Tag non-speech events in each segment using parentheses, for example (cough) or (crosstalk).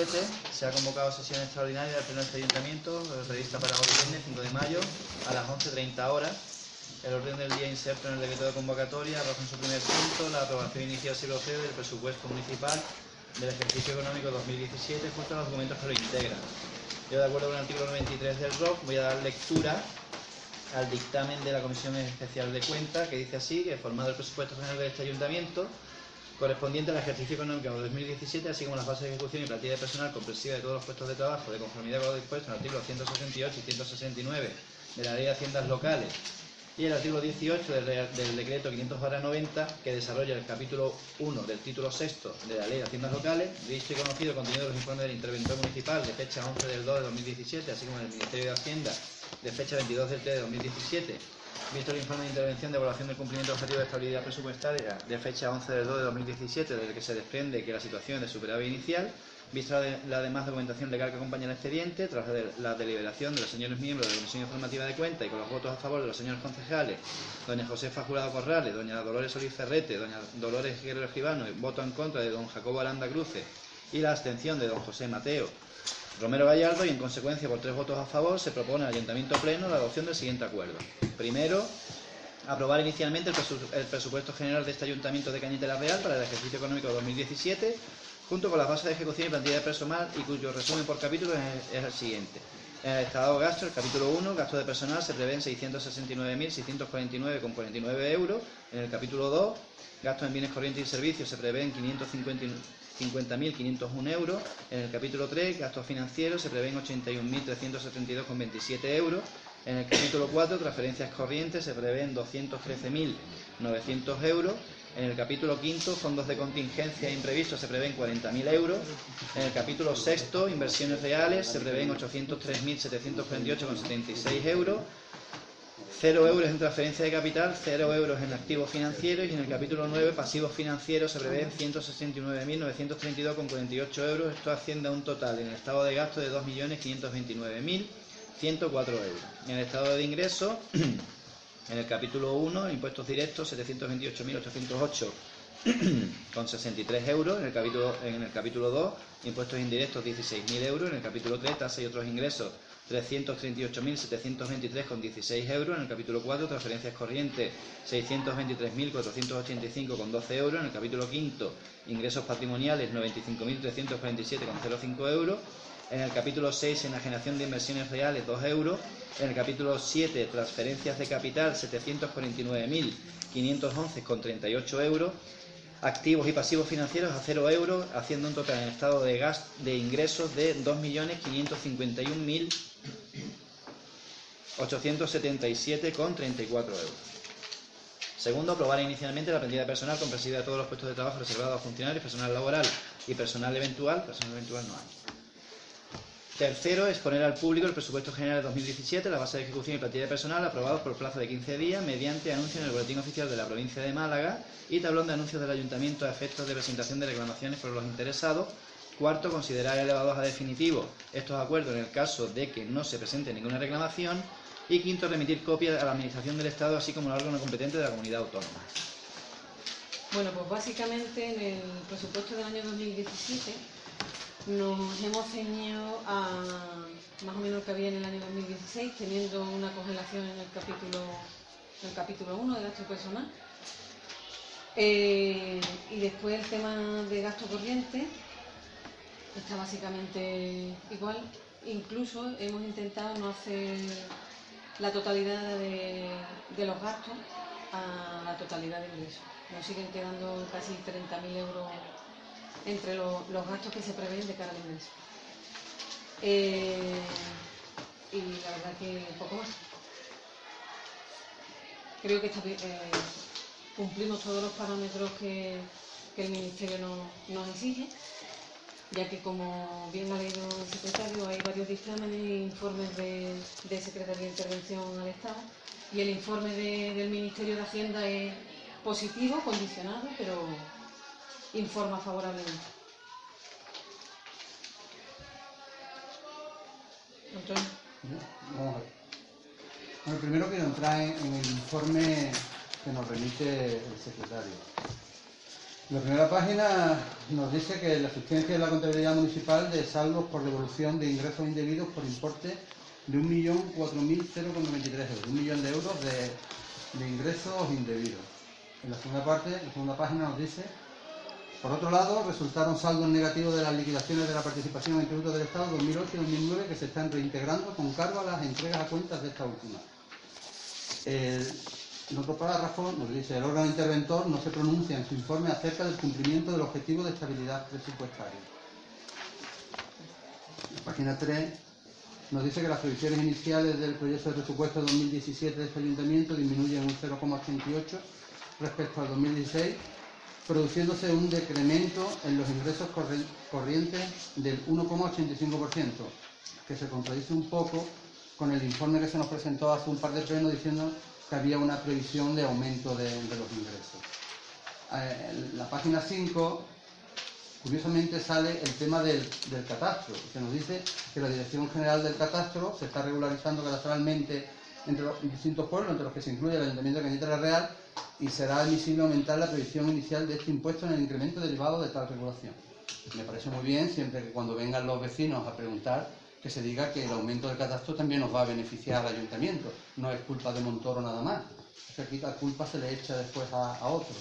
Al día 136-2017 se ha convocado sesión extraordinaria del Pleno de este Ayuntamiento, prevista para hoy viernes 5 de mayo a las 11.30 horas. El orden del día inserto en el decreto de convocatoria arroja en su primer punto la aprobación inicial siglo cero del presupuesto municipal del ejercicio económico 2017 junto a los documentos que lo integran. Yo, de acuerdo con el artículo 93 del ROC, voy a dar lectura al dictamen de la Comisión Especial de Cuentas, que dice así, que formado el presupuesto general de este ayuntamiento, correspondiente al ejercicio económico 2017, así como las bases de ejecución y plantilla de personal comprensiva de todos los puestos de trabajo, de conformidad con lo dispuesto en el artículo 168 y 169 de la Ley de Haciendas Locales y el artículo 18 del, decreto 500-90 que desarrolla el capítulo 1 del título 6 de la Ley de Haciendas Locales, visto y conocido el contenido de los informes del interventor municipal de fecha 11 del 2 de 2017, así como del Ministerio de Hacienda de fecha 22 del 3 de 2017, visto el informe de intervención de evaluación del cumplimiento objetivo de estabilidad presupuestaria de fecha 11 del 2 de 2017, desde que se desprende que la situación es de superávit inicial, Vista la demás documentación legal que acompaña el expediente, tras la deliberación de los señores miembros de la Comisión Informativa de Cuenta y con los votos a favor de los señores concejales, doña Josefa Jurado Corrales, doña Dolores Solís Ferrete, doña Dolores Guerrero Gibano voto en contra de don Jacobo Aranda Cruce y la abstención de don José Mateo Romero Gallardo y en consecuencia por tres votos a favor se propone al Ayuntamiento Pleno la adopción del siguiente acuerdo. Primero, aprobar inicialmente el, presupuesto general de este Ayuntamiento de Cañete la Real para el ejercicio económico 2017 junto con las bases de ejecución y plantilla de personal y cuyo resumen por capítulo es, el siguiente. En el estado de gasto, el capítulo 1, gasto de personal, se prevén 669.649,49 euros. En el capítulo 2, gastos en bienes corrientes y servicios, se prevén 550.501 euros. En el capítulo 3, gastos financieros, se prevén 81.372,27 euros. En el capítulo 4, transferencias corrientes, se prevén 213.900 euros. En el capítulo quinto, fondos de contingencia e imprevistos, se prevén 40.000 euros. En el capítulo sexto, inversiones reales, se prevén 803.748,76 euros. 0 euros en transferencia de capital, 0 euros en activos financieros y en el capítulo 9, pasivos financieros, se prevén 169.932,48 euros. Esto asciende a un total en el estado de gasto de 2.529.104 euros. En el estado de ingresos, en el capítulo 1, impuestos directos, 728.808 con 63 euros. En el capítulo, en el capítulo 2, impuestos indirectos, 16.000 euros. En el capítulo 3, tasas y otros ingresos, 338.723 con 16 euros. En el capítulo 4, transferencias corrientes, 623.485 con 12 euros. En el capítulo 5, ingresos patrimoniales, 95.347 con 05 euros. En el capítulo 6, enajenación de inversiones reales, 2 euros. En el capítulo 7, transferencias de capital, 749.511 con 38 euros. Activos y pasivos financieros a 0 euros, haciendo un total en estado de, gas, de ingresos de 2.551.877 con 34 euros. Segundo, aprobar inicialmente la plantilla personal comprensiva de todos los puestos de trabajo reservados a funcionarios, personal laboral y personal eventual. Personal eventual no hay. Tercero, exponer al público el presupuesto general de 2017, la base de ejecución y plantilla de personal aprobados por plazo de 15 días mediante anuncio en el Boletín Oficial de la Provincia de Málaga y tablón de anuncios del Ayuntamiento a efectos de presentación de reclamaciones por los interesados. Cuarto, considerar elevados a definitivo estos acuerdos en el caso de que no se presente ninguna reclamación. Y quinto, remitir copia a la Administración del Estado, así como al órgano competente de la comunidad autónoma. Bueno, pues básicamente en el presupuesto del año 2017 nos hemos ceñido a más o menos que había en el año 2016, teniendo una congelación en el capítulo, en el capítulo 1 de gasto personal. Eh, y después el tema de gasto corriente está básicamente igual. Incluso hemos intentado no hacer la totalidad de, de los gastos a la totalidad de ingresos. Nos siguen quedando casi 30.000 euros entre los gastos que se prevén de cara al ingreso. Eh, y la verdad que poco más. Creo que eh, cumplimos todos los parámetros que, el Ministerio nos exige ya que como bien ha leído el secretario, hay varios dictámenes e informes de, Secretaría de Intervención al Estado y el informe de- del Ministerio de Hacienda es positivo, condicionado, pero informa favorablemente. Antonio. Vamos a ver. Bueno, primero quiero entrar en, en el informe que nos remite el secretario. La primera página nos dice que la existencia de la contabilidad municipal de saldos por devolución de ingresos indebidos por importe de 1.004.093 euros, un millón de euros de, de ingresos indebidos. En la segunda parte, en la segunda página nos dice por otro lado, resultaron saldos negativos de las liquidaciones de la participación en tributos del Estado 2008 y 2009 que se están reintegrando con cargo a las entregas a cuentas de esta última. El- en otro párrafo nos dice, el órgano interventor no se pronuncia en su informe acerca del cumplimiento del objetivo de estabilidad presupuestaria. La página 3 nos dice que las previsiones iniciales del proyecto de presupuesto 2017 de este ayuntamiento disminuyen un 0,88 respecto al 2016 produciéndose un decremento en los ingresos corri- corrientes del 1,85%, que se contradice un poco con el informe que se nos presentó hace un par de plenos diciendo que había una previsión de aumento de, los ingresos. Eh, la página 5, curiosamente, sale el tema del, catastro, que nos dice que la Dirección General del Catastro se está regularizando cadastralmente entre los distintos pueblos, entre los que se incluye el Ayuntamiento de Cañete Real, y será admisible aumentar la previsión inicial de este impuesto en el incremento derivado de tal regulación. Me parece muy bien, siempre que cuando vengan los vecinos a preguntar, que se diga que el aumento del catastro también nos va a beneficiar al ayuntamiento. No es culpa de Montoro nada más. Es que aquí la culpa se le echa después a, a otros.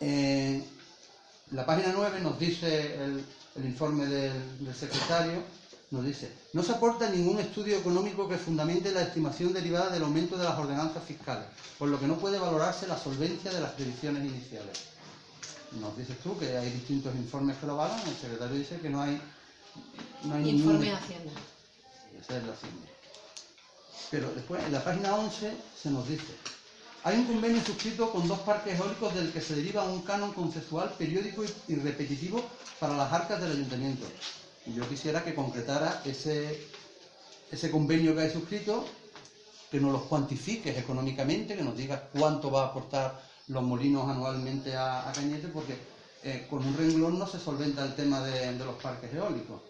Eh, la página 9 nos dice el, informe del secretario, nos dice, no se aporta ningún estudio económico que fundamente la estimación derivada del aumento de las ordenanzas fiscales, por lo que no puede valorarse la solvencia de las previsiones iniciales. Nos dices tú que hay distintos informes que lo avalan, el secretario dice que no hay, no hay ningún- Informe de Hacienda. esa es la siguiente. Pero después, en la página 11, se nos dice, hay un convenio suscrito con dos parques eólicos del que se deriva un canon conceptual periódico y repetitivo para las arcas del ayuntamiento. Y yo quisiera que concretara ese, ese convenio que hay suscrito, que nos los cuantifiques económicamente, que nos digas cuánto va a aportar los molinos anualmente a, a Cañete, porque eh, con un renglón no se solventa el tema de- los parques eólicos.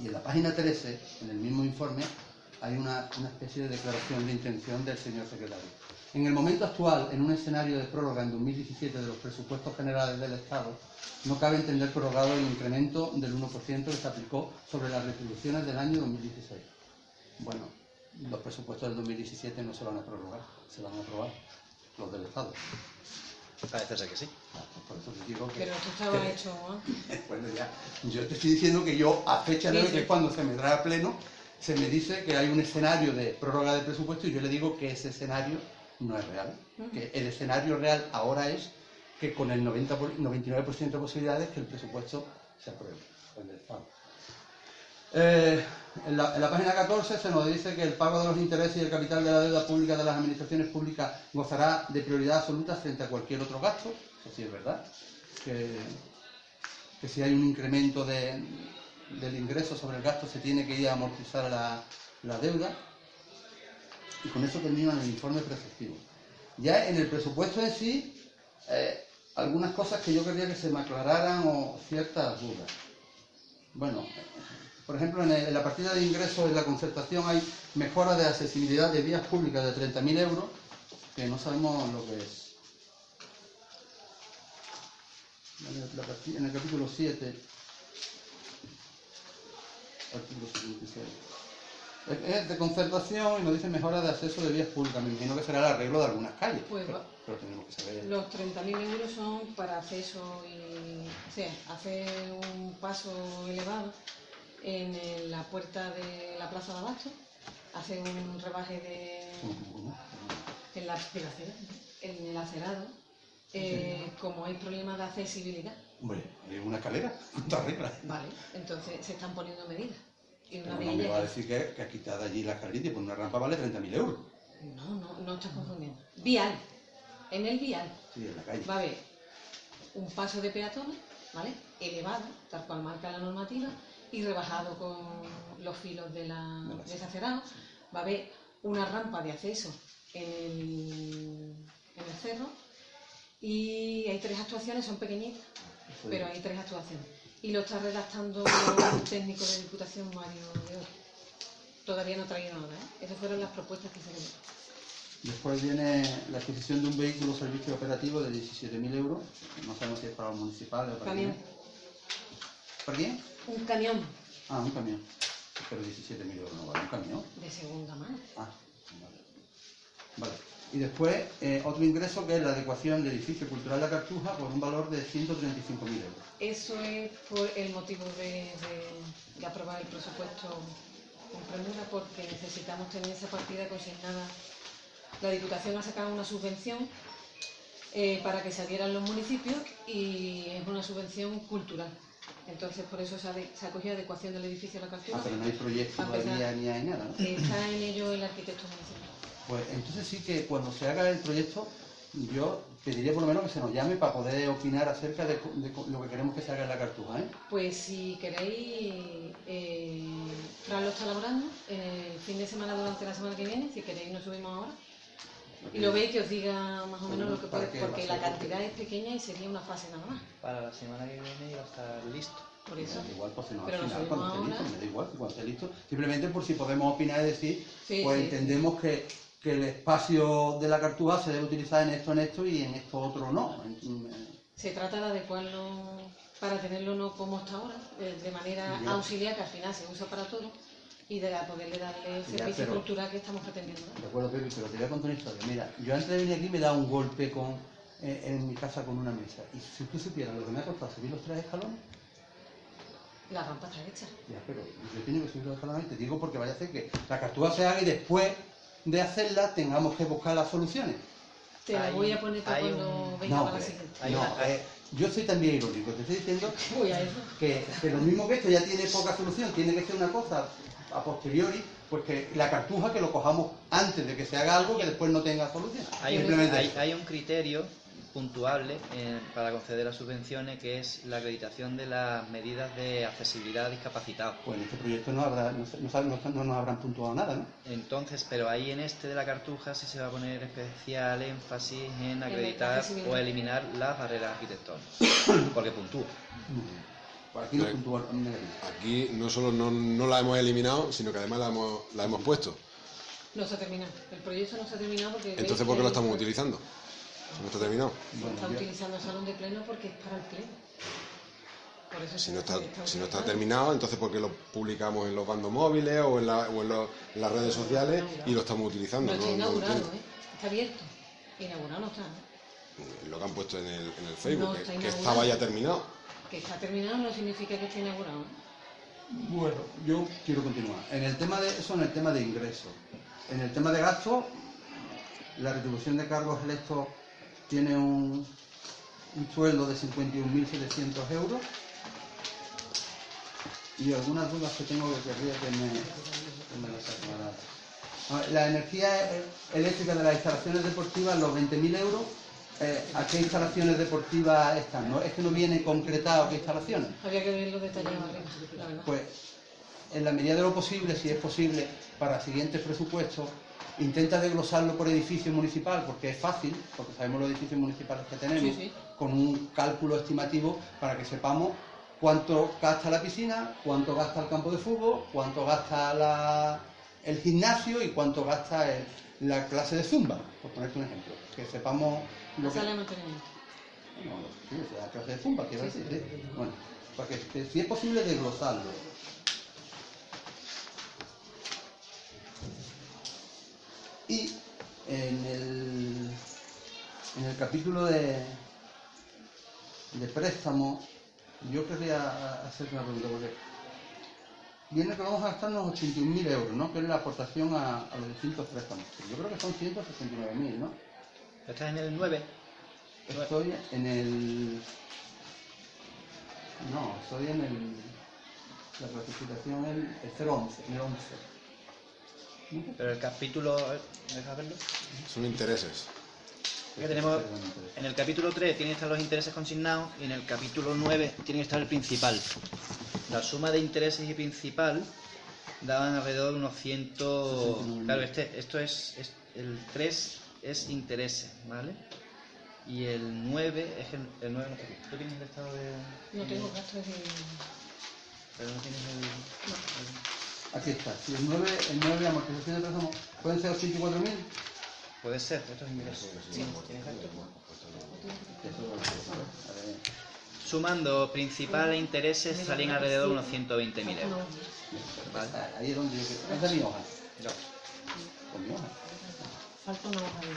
Y en la página 13, en el mismo informe, hay una, una especie de declaración de intención del señor secretario. En el momento actual, en un escenario de prórroga en 2017 de los presupuestos generales del Estado, no cabe entender prorrogado el incremento del 1% que se aplicó sobre las retribuciones del año 2016. Bueno, los presupuestos del 2017 no se van a prorrogar, se van a aprobar los del Estado. Parece ser que sí. Por eso te digo que... Pero esto estaba que- hecho antes. (laughs) bueno, ya, yo te estoy diciendo que yo a fecha de hoy, que es cuando se me trae a pleno, se me dice que hay un escenario de prórroga de presupuesto y yo le digo que ese escenario no es real. Que el escenario real ahora es que con el 90 por- 99% de posibilidades que el presupuesto se apruebe. Eh, en, la, en la página 14 se nos dice que el pago de los intereses y el capital de la deuda pública de las administraciones públicas gozará de prioridad absoluta frente a cualquier otro gasto. Eso sí es verdad. Que, que si hay un incremento de- del ingreso sobre el gasto se tiene que ir a amortizar la, la deuda. Y con eso termino en el informe preceptivo. Ya en el presupuesto en sí, eh, algunas cosas que yo quería que se me aclararan o ciertas dudas. Bueno, por ejemplo, en, en la partida de ingresos de la concertación hay mejora de accesibilidad de vías públicas de 30.000 euros, que no sabemos lo que es. En el, capítulo 7, artículo 76. Es, de concertación y nos dice mejora de acceso de vías públicas. Me imagino que será el arreglo de algunas calles. Pues pero, pero tenemos que saber. Los 30.000 euros son para acceso y o sea, hacer un paso elevado en la puerta de la Plaza de Abasto, hacer un rebaje de, en la en el acerado, eh, como hay problemas de accesibilidad. Hombre, una escalera, (laughs) está arriba. Vale, entonces se están poniendo medidas. Y una no me va a decir que, que ha quitado allí la escalerita y por una rampa vale 30.000 euros. No, no, no estás confundiendo. Vial. En el vial Sí, en la calle. va a haber un paso de peatones ¿vale? Elevado, tal cual marca la normativa, y rebajado con los filos de la, de. Va a haber una rampa de acceso en el, en el cerro y hay tres actuaciones, son pequeñitas, pero hay tres actuaciones. Y lo está redactando el técnico de Diputación, Mario de Oro. Todavía no ha traído nada, ¿eh? Esas fueron las propuestas que se le dieron. Después viene la adquisición de un vehículo servicio operativo de 17.000 euros. No sabemos si es para los municipales o para Camión. quién. ¿Para quién? Un camión Ah, un camión. Pero 17.000 euros no vale un camión. de segunda mano. Ah, vale. Vale. Y después eh, otro ingreso que es la adecuación del edificio cultural La Cartuja por un valor de 135.000 euros. Eso es por el motivo de, de- de aprobar el presupuesto con premura, porque necesitamos tener esa partida consignada. La Diputación ha sacado una subvención eh, para que se adhieran los municipios y es una subvención cultural. Entonces, por eso se ha, se cogido adecuación del edificio de la Ah, Cartuja. pero no hay proyecto todavía ni hay nada, ¿no? Está en ello el arquitecto municipal. Pues entonces sí que cuando se haga el proyecto, yo pediría por lo menos que se nos llame para poder opinar acerca de, de lo que queremos que se haga en la Cartuja, ¿eh? Pues si queréis, eh, Fran lo está elaborando el fin de semana durante la semana que viene, si queréis nos subimos ahora. Y lo veis que os diga más o menos lo que puede, ¿Para qué va a porque la cantidad es pequeña y sería una fase nada más. Para la semana que viene iba a estar listo. Por eso. Da igual, pues no, Pero al final, cuando esté listo, me da igual, cuando esté listo. Simplemente por si podemos opinar y decir, Sí, pues sí. entendemos que, que el espacio de la Cartuja se debe utilizar en esto, en esto y en esto otro no. Se trata de adecuarlo para tenerlo no como está ahora, eh, de manera Ya. auxiliar, que al final se usa para todo, y de poderle darle el servicio cultural que estamos pretendiendo. De acuerdo, Pepe, pero te voy a contar una historia. Mira, yo antes de venir aquí me he dado un golpe con, eh, en mi casa con una mesa. Y si tú supieras lo que me ha costado subir los tres escalones, La rampa está hecha. ya, pero yo tengo que subir los escalones, te digo porque vaya a hacer que la Cartuja se haga y después de hacerla tengamos que buscar las soluciones. Te la voy a poner para cuando un- venga No, para la eh, siguiente. No, eh, yo soy también irónico, te estoy diciendo (laughs) Voy a eso. que, que lo mismo que esto ya tiene poca solución, tiene que ser una cosa a posteriori, pues que la cartuja que lo cojamos antes de que se haga algo que después no tenga solución. Hay un, Simplemente hay, hay un criterio puntuable eh, para conceder las subvenciones que es la acreditación de las medidas de accesibilidad a discapacitados. Pues en este proyecto no, habrá, no, se- no no- no nos habrán puntuado nada, ¿no? Entonces, pero ahí en este de la cartuja sí se va a poner especial énfasis en acreditar o eliminar las barreras arquitectónicas, (coughs) porque puntúa. Pues aquí no Bien. puntúa. Aquí no solo no, no la hemos eliminado, sino que además la hemos, la hemos puesto. No se ha terminado. El proyecto no se ha terminado porque... Entonces, ¿por qué lo estamos utilizando? No está terminado. Bueno, está yo- utilizando el salón de pleno porque es para el pleno. Por eso Si se no está, si no está terminado, entonces ¿por qué lo publicamos en los bandos móviles o en, la- o en los- en las redes sociales y lo estamos utilizando? No está No- no inaugurado. ¿eh? Está abierto. Inaugurado no está. ¿eh? Lo que han puesto en el, en el Facebook, No que- que, estaba ya terminado. Que está terminado no significa que esté inaugurado. ¿eh? Bueno, yo quiero continuar. En el tema de eso, en el tema de ingresos. En el tema de gastos, la retribución de cargos electos tiene un, un sueldo de 51.700 euros. Y algunas dudas que tengo que querría que me, que me las aclarara. La energía eléctrica de las instalaciones deportivas, los 20.000 euros, eh, ¿a qué instalaciones deportivas están? ¿No? Es que no viene concretado qué instalaciones. Había que verlo detallado la verdad. Pues en la medida de lo posible, si es posible, para siguientes presupuestos, intenta desglosarlo por edificio municipal, porque es fácil, porque sabemos los edificios municipales que tenemos, Sí, sí. con un cálculo estimativo para que sepamos cuánto gasta la piscina, cuánto gasta el campo de fútbol, cuánto gasta la- el gimnasio y cuánto gasta el- la clase de zumba, por ponerte un ejemplo. Que sepamos lo que... No, la clase de zumba, quiero Sí, decir. Bueno, para que, que si es posible desglosarlo. Y en el, en el capítulo de, de préstamo, yo querría hacer una pregunta, porque viene que vamos a gastarnos 81.000 euros, ¿no? Que es la aportación a, a los distintos préstamos. Yo creo que son 169.000, ¿no? ¿Estás en el 9? Estoy en el. No, estoy en el. La clasificación el, el 011, en el 11. Pero el capítulo... ¿Deja verlo? Son intereses. Que tenemos, en el capítulo 3 tienen que estar los intereses consignados y en el capítulo 9 tiene que estar el principal. La suma de intereses y principal daban alrededor de unos 100... Claro, este, esto es, es- el 3 es intereses, ¿vale? Y el 9 es el, el 9. ¿Tú tienes el estado de.? No tengo gastos de... Pero no tienes el. Aquí está. Si el 9, el 9 de amortización de préstamo pueden ser 84.000. Puede ser, esto es ingresos. Ver. Sumando principal e intereses salen alrededor de unos 120.000 euros. ¿vale? Ah, Ahí es donde yo quiero. Esta es mi hoja. Ya. Con mi hoja. Falta una hoja de...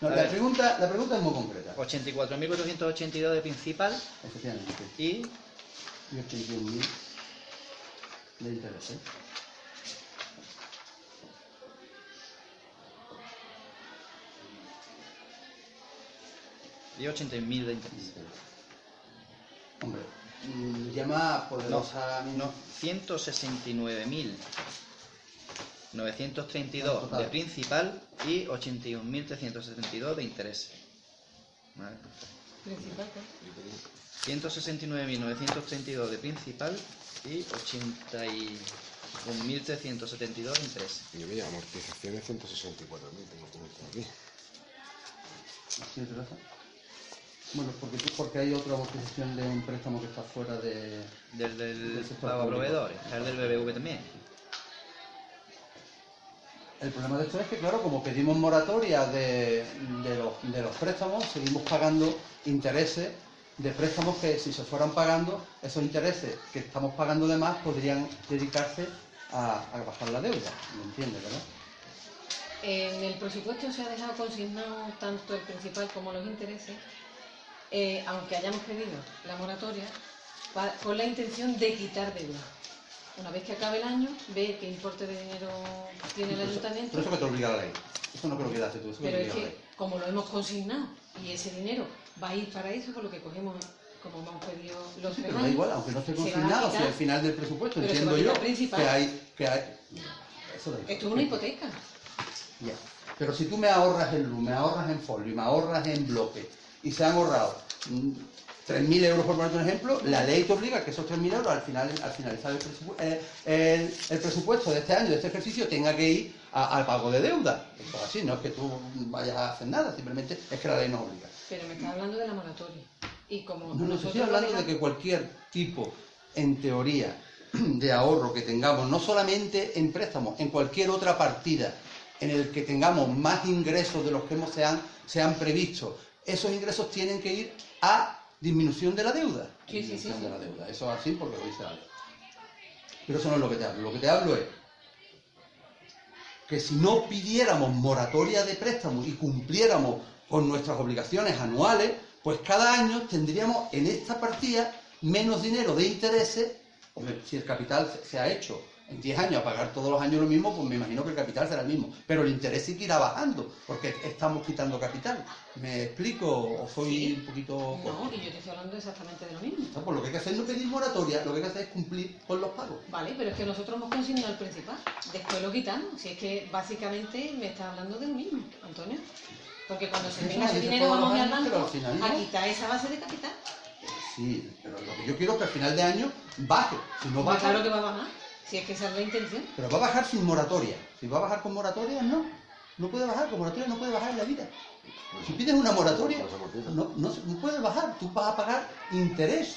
No, la pregunta, la pregunta es muy concreta. 84.482 de principal Efectivamente. y Y 81.000 de interés. ¿eh? y 80.000 de intereses. Hombre, mm, llama No, poderosa. no, 169.932 de Total. principal y 81.372 de intereses. ¿Vale? Principal, ¿qué? 169.932 de principal y 81.372 de intereses. Yo mira, amortizaciones 164.000 tengo que meter aquí. ¿Sí, Teresa? Bueno, porque, porque hay otra amortización de un préstamo que está fuera de... Del, del pago a proveedores, el del BBV también. El problema de esto es que, claro, como pedimos moratoria de, de los, de los préstamos, seguimos pagando intereses de préstamos que si se fueran pagando, esos intereses que estamos pagando de más podrían dedicarse a, a bajar la deuda. ¿Me entiendes, verdad? En el presupuesto se ha dejado consignado tanto el principal como los intereses, eh, aunque hayamos pedido la moratoria, con la intención de quitar deuda. Una vez que acabe el año, ve qué importe de dinero tiene el ayuntamiento, Pero eso que te obliga la ley. Eso no creo que tú, eso pero es la que ley. como lo hemos consignado y ese dinero va a ir para eso, por lo que cogemos, como hemos pedido los Sí, pero da igual, aunque no esté consignado, si al final del presupuesto Pero entiendo yo principal. que hay, que hay... Eso da. Esto es una hipoteca. Ya. Pero si tú me ahorras en luz, me ahorras en folio y me ahorras en bloque y se han ahorrado mm, 3.000 euros por ponerte un ejemplo, la ley te obliga a que esos 3.000 euros al, final, al finalizar el, presupu- eh, el- el presupuesto de este año, de este ejercicio, tenga que ir a- al pago de deuda. Eso es así, no es que tú vayas a hacer nada, simplemente es que la ley nos obliga. Pero me está hablando de la moratoria. Y como No, nosotros estoy hablando de que cualquier tipo, en teoría, de ahorro que tengamos, no solamente en préstamos, en cualquier otra partida en el que tengamos más ingresos de los que hemos, se, han, se han previsto, esos ingresos tienen que ir a disminución de la deuda. Sí, sí, sí. de la deuda. Eso es así porque lo dice la ley. Pero eso no es lo que te hablo. Lo que te hablo es que si no pidiéramos moratoria de préstamos y cumpliéramos con nuestras obligaciones anuales, pues cada año tendríamos en esta partida menos dinero de intereses. Si el capital se- ha hecho en 10 años a pagar todos los años lo mismo, pues me imagino que el capital será el mismo. Pero el interés sí que irá bajando, porque estamos quitando capital. ¿Me explico o soy Sí. un poquito... No, y yo te estoy hablando exactamente de lo mismo. No, pues lo que hay que hacer no pedir moratoria, lo que hay que hacer es cumplir con los pagos. Vale, pero es que nosotros hemos consignado el principal. Después lo quitamos. Si es que básicamente me está hablando de lo mismo, Antonio. Porque cuando se tenga ese dinero vamos a ir al banco a quitar esa base de capital. Sí, pero lo que yo quiero es que al final de año baje. Si no Pues baja, claro que va a bajar. Si es que esa es la intención. pero va a bajar sin moratoria. Si va a bajar con moratoria, no. No puede bajar, con moratoria no puede bajar en la vida. Si pides una moratoria, No amortiza. no, no, no puede bajar. Tú vas a pagar interés.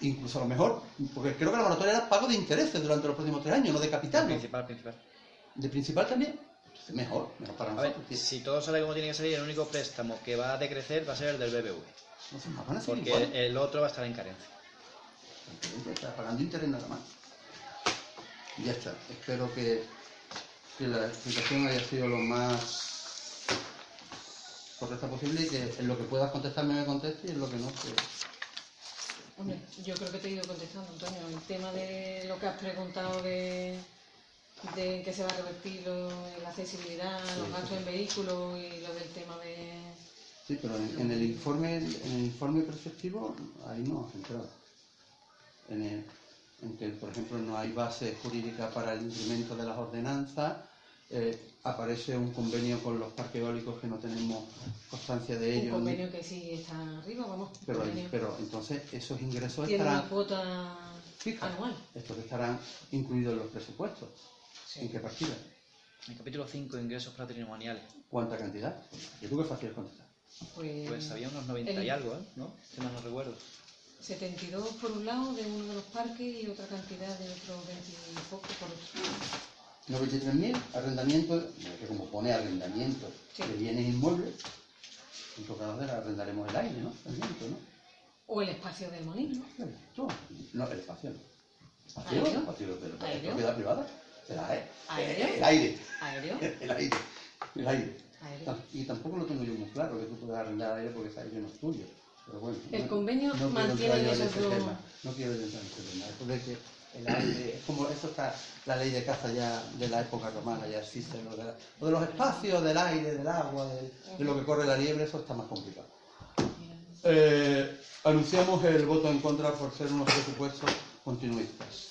Incluso a lo mejor, porque creo que la moratoria era pago de intereses durante los próximos tres años, no de capital. ¿no? Principal, principal. De principal también. Mejor, mejor para A ver, nosotros. si todo sale como tiene que salir, el único préstamo que va a decrecer va a ser el del BBV. Entonces, Porque igual. el otro va a estar en carencia. Está pagando interés nada más. Y ya está. Espero que, que la explicación haya sido lo más correcta posible y que en lo que puedas contestarme me conteste y en lo que no, pues... Hombre, yo creo que te he ido contestando, Antonio. El tema de lo que has preguntado de, de que se va a revertir lo- la accesibilidad, los gastos en vehículos y lo del tema de... Sí, pero en, en el informe en el informe perceptivo ahí no has entrado. En, el- en que, por ejemplo, no hay base jurídica para el incremento de las ordenanzas, eh, aparece un convenio con los parques eólicos que no tenemos constancia de Un ello. convenio que sí está arriba, vamos. Pero, pero entonces esos ingresos Tiene una estarán cuota fijas. anual. Estos estarán incluidos en los presupuestos. ¿En qué partida? En el capítulo 5, ingresos patrimoniales. ¿Cuánta cantidad? Yo creo que es fácil de contestar. Pues, Pues había unos 90 y el- algo, ¿eh? ¿No? Si mal no recuerdo. 72 por un lado de uno de los parques y otra cantidad de otro 20 y poco por otro. 93.000, arrendamiento, que como pone arrendamiento Sí. de bienes inmuebles, en todo caso arrendaremos el aire, ¿no? El viento, ¿no? O el espacio del molino. No, no, el espacio no. ¿Espacio? ¿Espacio de de ¿Aéreo? propiedad privada? Será, ¿eh? ¿Aéreo? El aire. Aéreo. (laughs) El aire. El aire. Aéreo. Tam- Y tampoco lo tengo yo muy claro, que tú puedes arrendar aire porque ese aire no es tuyo. Pero bueno, El no- convenio no quiero mantiene esos dos- tema. No quiero entrar en ese tema. Eso de que el aire, es como eso está, la ley de caza ya de la época romana, ya existe lo de, la- lo de los espacios, del aire, del agua, de, de lo que corre la liebre, eso está más complicado. Eh, anunciamos el voto en contra por ser unos presupuestos continuistas.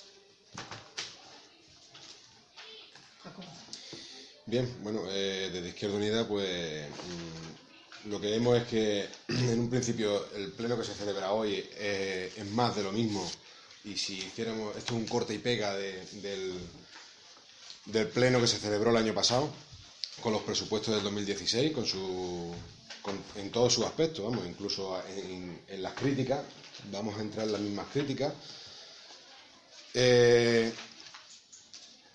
Bien, bueno, eh, desde Izquierda Unida, pues mm, lo que vemos es que (clears throat) en un principio el pleno que se celebra hoy eh, es más de lo mismo. Y si hiciéramos, esto es un corte y pega de- del, pleno que se celebró el año pasado, con los presupuestos del 2016, con su, con- en todos sus aspectos, vamos, incluso en, en las críticas, vamos a entrar en las mismas críticas. Eh,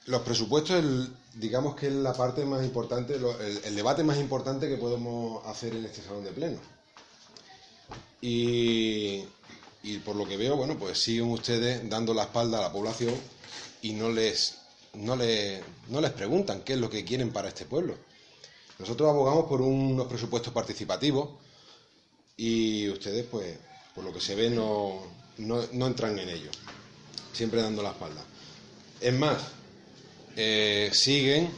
los presupuestos, digamos que es la parte más importante, el debate más importante que podemos hacer en este salón de pleno. Y, y por lo que veo, bueno, pues siguen ustedes dando la espalda a la población y no les, no les, no les preguntan qué es lo que quieren para este pueblo. Nosotros abogamos por unos presupuestos participativos y ustedes, pues, por lo que se ve, no, no, no entran en ello, siempre dando la espalda. Es más, eh, siguen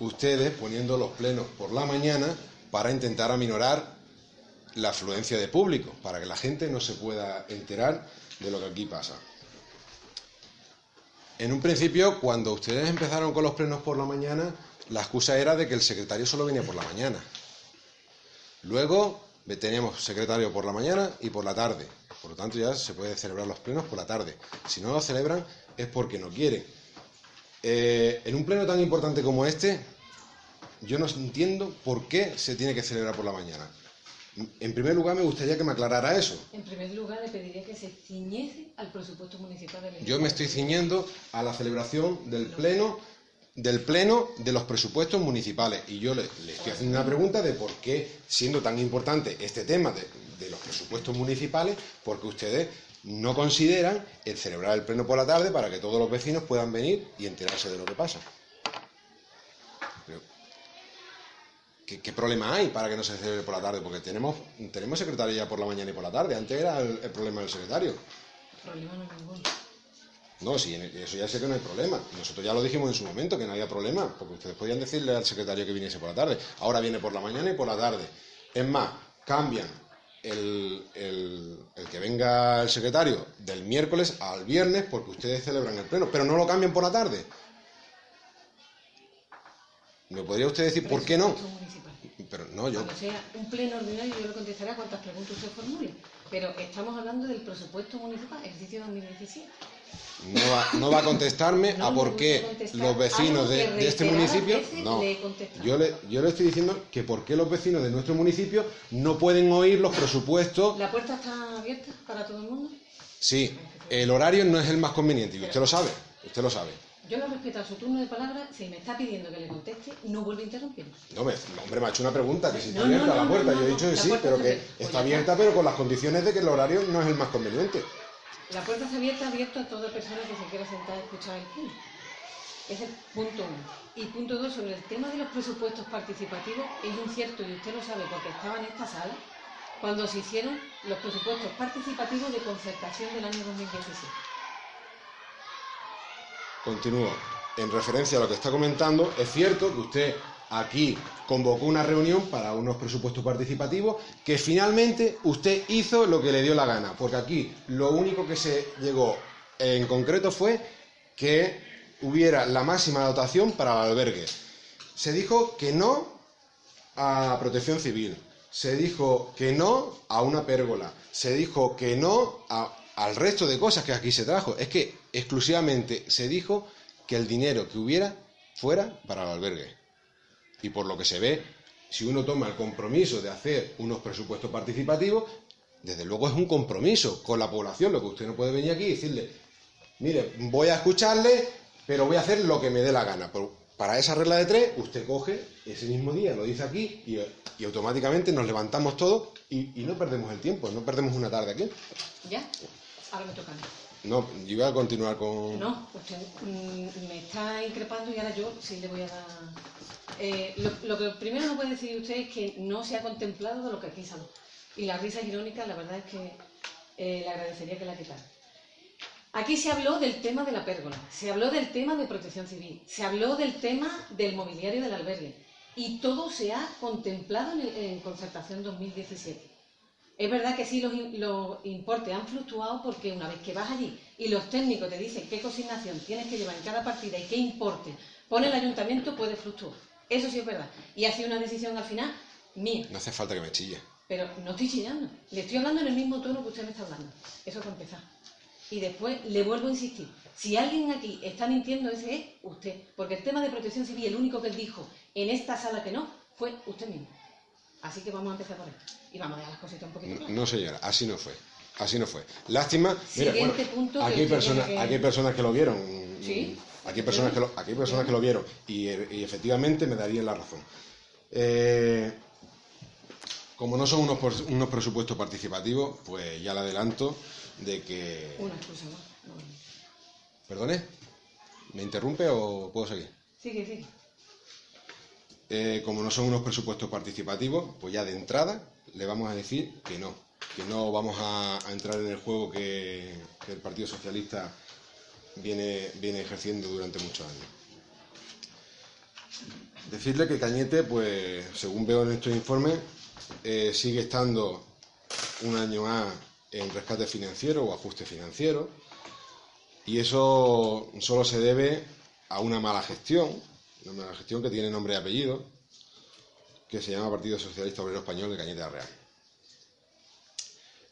ustedes poniendo los plenos por la mañana para intentar aminorar la afluencia de público, para que la gente no se pueda enterar de lo que aquí pasa. En un principio, cuando ustedes empezaron con los plenos por la mañana, la excusa era de que el secretario solo venía por la mañana. Luego teníamos secretario por la mañana y por la tarde. Por lo tanto, ya se puede celebrar los plenos por la tarde. Si no lo celebran es porque no quieren. Eh, en un pleno tan importante como este, yo no entiendo por qué se tiene que celebrar por la mañana. En primer lugar, me gustaría que me aclarara eso. En primer lugar, le pediría que se ciñese al presupuesto municipal del Yo me estoy ciñendo a la celebración del pleno del pleno de los presupuestos municipales y yo le, le estoy haciendo una pregunta de por qué siendo tan importante este tema de, de los presupuestos municipales porque ustedes no consideran el celebrar el pleno por la tarde para que todos los vecinos puedan venir y enterarse de lo que pasa. Pero, ¿qué, qué problema hay para que no se celebre por la tarde? Porque tenemos tenemos secretario ya por la mañana y por la tarde. Antes era el- el problema del secretario. problema no es ninguno. No, sí, en eso ya sé que no hay problema. Nosotros ya lo dijimos en su momento, que no había problema, porque ustedes podían decirle al secretario que viniese por la tarde. Ahora viene por la mañana y por la tarde. Es más, cambian el, el- el que venga el secretario del miércoles al viernes porque ustedes celebran el pleno, pero no lo cambian por la tarde. ¿Me podría usted decir por qué no? Pero no, yo... Cuando sea un pleno ordinario, yo le contestaré a cuantas preguntas usted formule. Pero estamos hablando del presupuesto municipal, ejercicio 2017. No va, no va a contestarme No a por qué contestar los vecinos de, este municipio. No, le yo le, yo le estoy diciendo que por qué los vecinos de nuestro municipio no pueden oír los presupuestos. ¿La puerta está abierta para todo el mundo? Sí, el horario no es el más conveniente y usted lo sabe. Usted lo sabe. Yo lo respeto a su turno de palabra. Si me está pidiendo que le conteste, no vuelvo a interrumpir. No, me, no, hombre, me ha hecho una pregunta, que si está No, no, abierta no, la no, puerta. no, yo he no, dicho que sí, pero que está. abierta, pero con las condiciones de que el horario no es el más conveniente. La puerta está abierta, abierto a toda persona que se quiera sentar a escuchar el pleno. Ese es punto uno. Y punto dos, sobre el tema de los presupuestos participativos, es incierto, y usted lo sabe porque estaba en esta sala, cuando se hicieron los presupuestos participativos de concertación del año 2017. Continúo. En referencia a lo que está comentando, es cierto que usted aquí convocó una reunión para unos presupuestos participativos que finalmente usted hizo lo que le dio la gana, porque aquí lo único que se llegó en concreto fue que hubiera la máxima dotación para el albergue. Se dijo que no a protección civil, se dijo que no a una pérgola, se dijo que no a- al resto de cosas que aquí se trajo. Es que exclusivamente se dijo que el dinero que hubiera fuera para el albergue. Y por lo que se ve, si uno toma el compromiso de hacer unos presupuestos participativos, desde luego es un compromiso con la población, lo que usted no puede venir aquí y decirle, mire, voy a escucharle, pero voy a hacer lo que me dé la gana. Pero para esa regla de tres, usted coge ese mismo día, lo dice aquí y, y automáticamente nos levantamos todos y, no perdemos el tiempo, no perdemos una tarde aquí. ¿Ya? Ahora me toca. No, yo iba a continuar con... No, usted mm, me está increpando y ahora yo sí le voy a dar. Eh, lo, lo que primero no puede decir usted es que no se ha contemplado de lo que aquí sale. Y la risa irónica, la verdad es que eh, le agradecería que la quitara. Aquí se habló del tema de la pérgola, se habló del tema de protección civil, se habló del tema del mobiliario del albergue y todo se ha contemplado en, el- en concertación 2017. Es verdad que sí, los, los importes han fluctuado porque una vez que vas allí y los técnicos te dicen qué consignación tienes que llevar en cada partida y qué importe pone el ayuntamiento, puede fluctuar. Eso sí es verdad. Y ha sido una decisión al final mía. No hace falta que me chille. Pero no estoy chillando. Le estoy hablando en el mismo tono que usted me está hablando. Eso para empezar. Y después le vuelvo a insistir. Si alguien aquí está mintiendo, ese es usted. Porque el tema de protección civil, el único que dijo en esta sala que no, fue usted mismo. Así que vamos a empezar por ahí. Y vamos a dejar las cositas un poquito No, claras. no, señora, así no fue. Así no fue. Lástima. Mira, bueno, aquí, hay personas, que- aquí hay personas que lo vieron. Sí. Aquí hay personas que lo, aquí hay personas que lo vieron. Y, y efectivamente me darían la razón. Eh, como no son unos, por- unos presupuestos participativos, pues ya le adelanto de que. Una excusa más. No. ¿Perdone? ¿Me interrumpe o puedo seguir? Sigue, sigue. Eh, como no son unos presupuestos participativos, pues ya de entrada le vamos a decir que no, que no vamos a, entrar en el juego que, que el Partido Socialista viene, viene ejerciendo durante muchos años. Decirle que Cañete, pues según veo en estos informes, eh, sigue estando un año más en rescate financiero o ajuste financiero, y eso solo se debe a una mala gestión, una gestión que tiene nombre y apellido, que se llama Partido Socialista Obrero Español de Cañete de Real.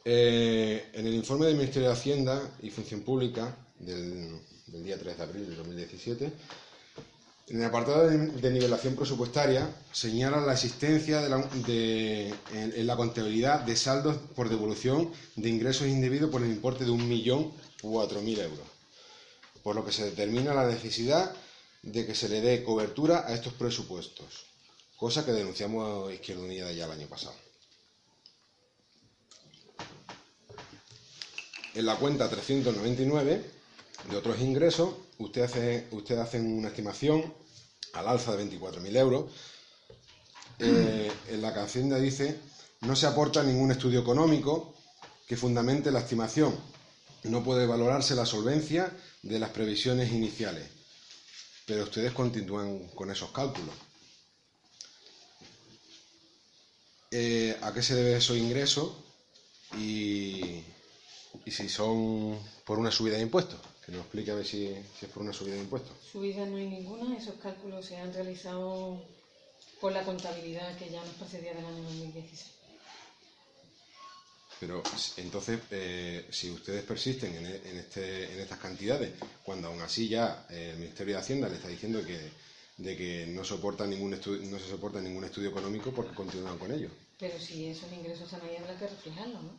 Eh, en el informe del Ministerio de Hacienda y Función Pública del, día 3 de abril de 2017, en el apartado de, nivelación presupuestaria señala la existencia de la- de- en, en la contabilidad de saldos por devolución de ingresos indebidos por el importe de 1.004.000 euros, por lo que se determina la necesidad de que se le dé cobertura a estos presupuestos, cosa que denunciamos a Izquierda Unida ya el año pasado. En la cuenta 399 de otros ingresos, usted hace, usted hace una estimación al alza de 24.000 euros. Eh, en la Hacienda dice, no se aporta ningún estudio económico que fundamente la estimación. No puede valorarse la solvencia de las previsiones iniciales. Pero ustedes continúan con esos cálculos. Eh, ¿A qué se debe esos ingresos? Y, y si son por una subida de impuestos. Que nos explique a ver si, si es por una subida de impuestos. Subida no hay ninguna, esos cálculos se han realizado por la contabilidad que ya nos procedía del año 2016. Pero entonces, eh, si ustedes persisten en, e- en este, en estas cantidades, cuando aún así ya eh, el Ministerio de Hacienda le está diciendo que, de que no, soporta ningún no se soporta ningún estudio económico porque continúan con ello. Pero si esos ingresos están ahí, habrá que reflejarlos, ¿no?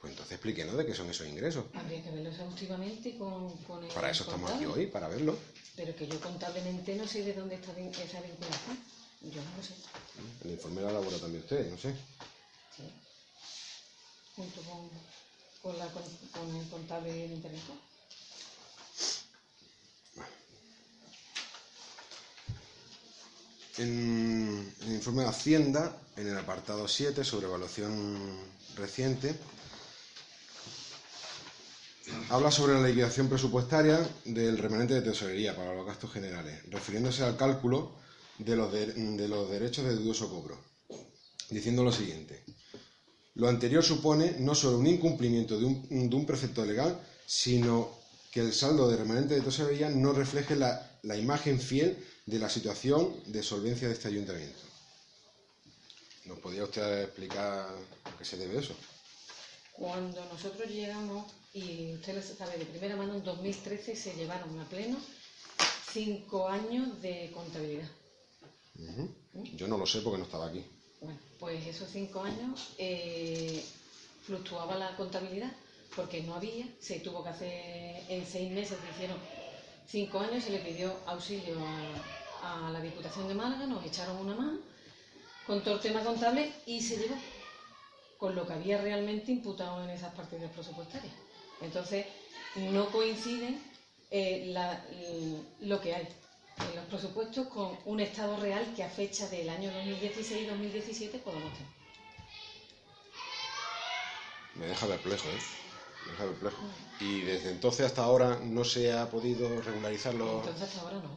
Pues entonces explíquenos de qué son esos ingresos. Habría que verlo exhaustivamente con, con el Para eso estamos aquí hoy, para verlo. Pero que yo contablemente no sé de dónde está esa vinculación. Yo no lo sé. El informe lo elabora también usted, no sé. Sí. Junto con, con, la, con, el contable y el. En el informe de Hacienda, en el apartado 7, sobre evaluación reciente, habla sobre la liquidación presupuestaria del remanente de tesorería para los gastos generales, refiriéndose al cálculo de los, de los derechos de dudoso cobro, diciendo lo siguiente. Lo anterior supone no solo un incumplimiento de un, de un precepto legal, sino que el saldo de remanente de tesorería no refleje la, la imagen fiel de la situación de solvencia de este ayuntamiento. ¿Nos podría usted explicar a qué se debe eso? Cuando nosotros llegamos, y usted lo sabe de primera mano, en 2013 se llevaron a pleno cinco años de contabilidad. Yo no lo sé porque no estaba aquí. Pues esos cinco años eh, fluctuaba la contabilidad porque no había, se tuvo que hacer en seis meses, se hicieron cinco años, se le pidió auxilio a, la Diputación de Málaga, nos echaron una mano con todo el tema contable y se llevó con lo que había realmente imputado en esas partidas presupuestarias. Entonces, no coinciden eh, lo que hay en los presupuestos con un estado real que a fecha del año 2016-2017 podemos tener. Me deja perplejo, ¿eh? Me deja perplejo. Y desde entonces hasta ahora no se ha podido regularizar los... Entonces hasta ahora no.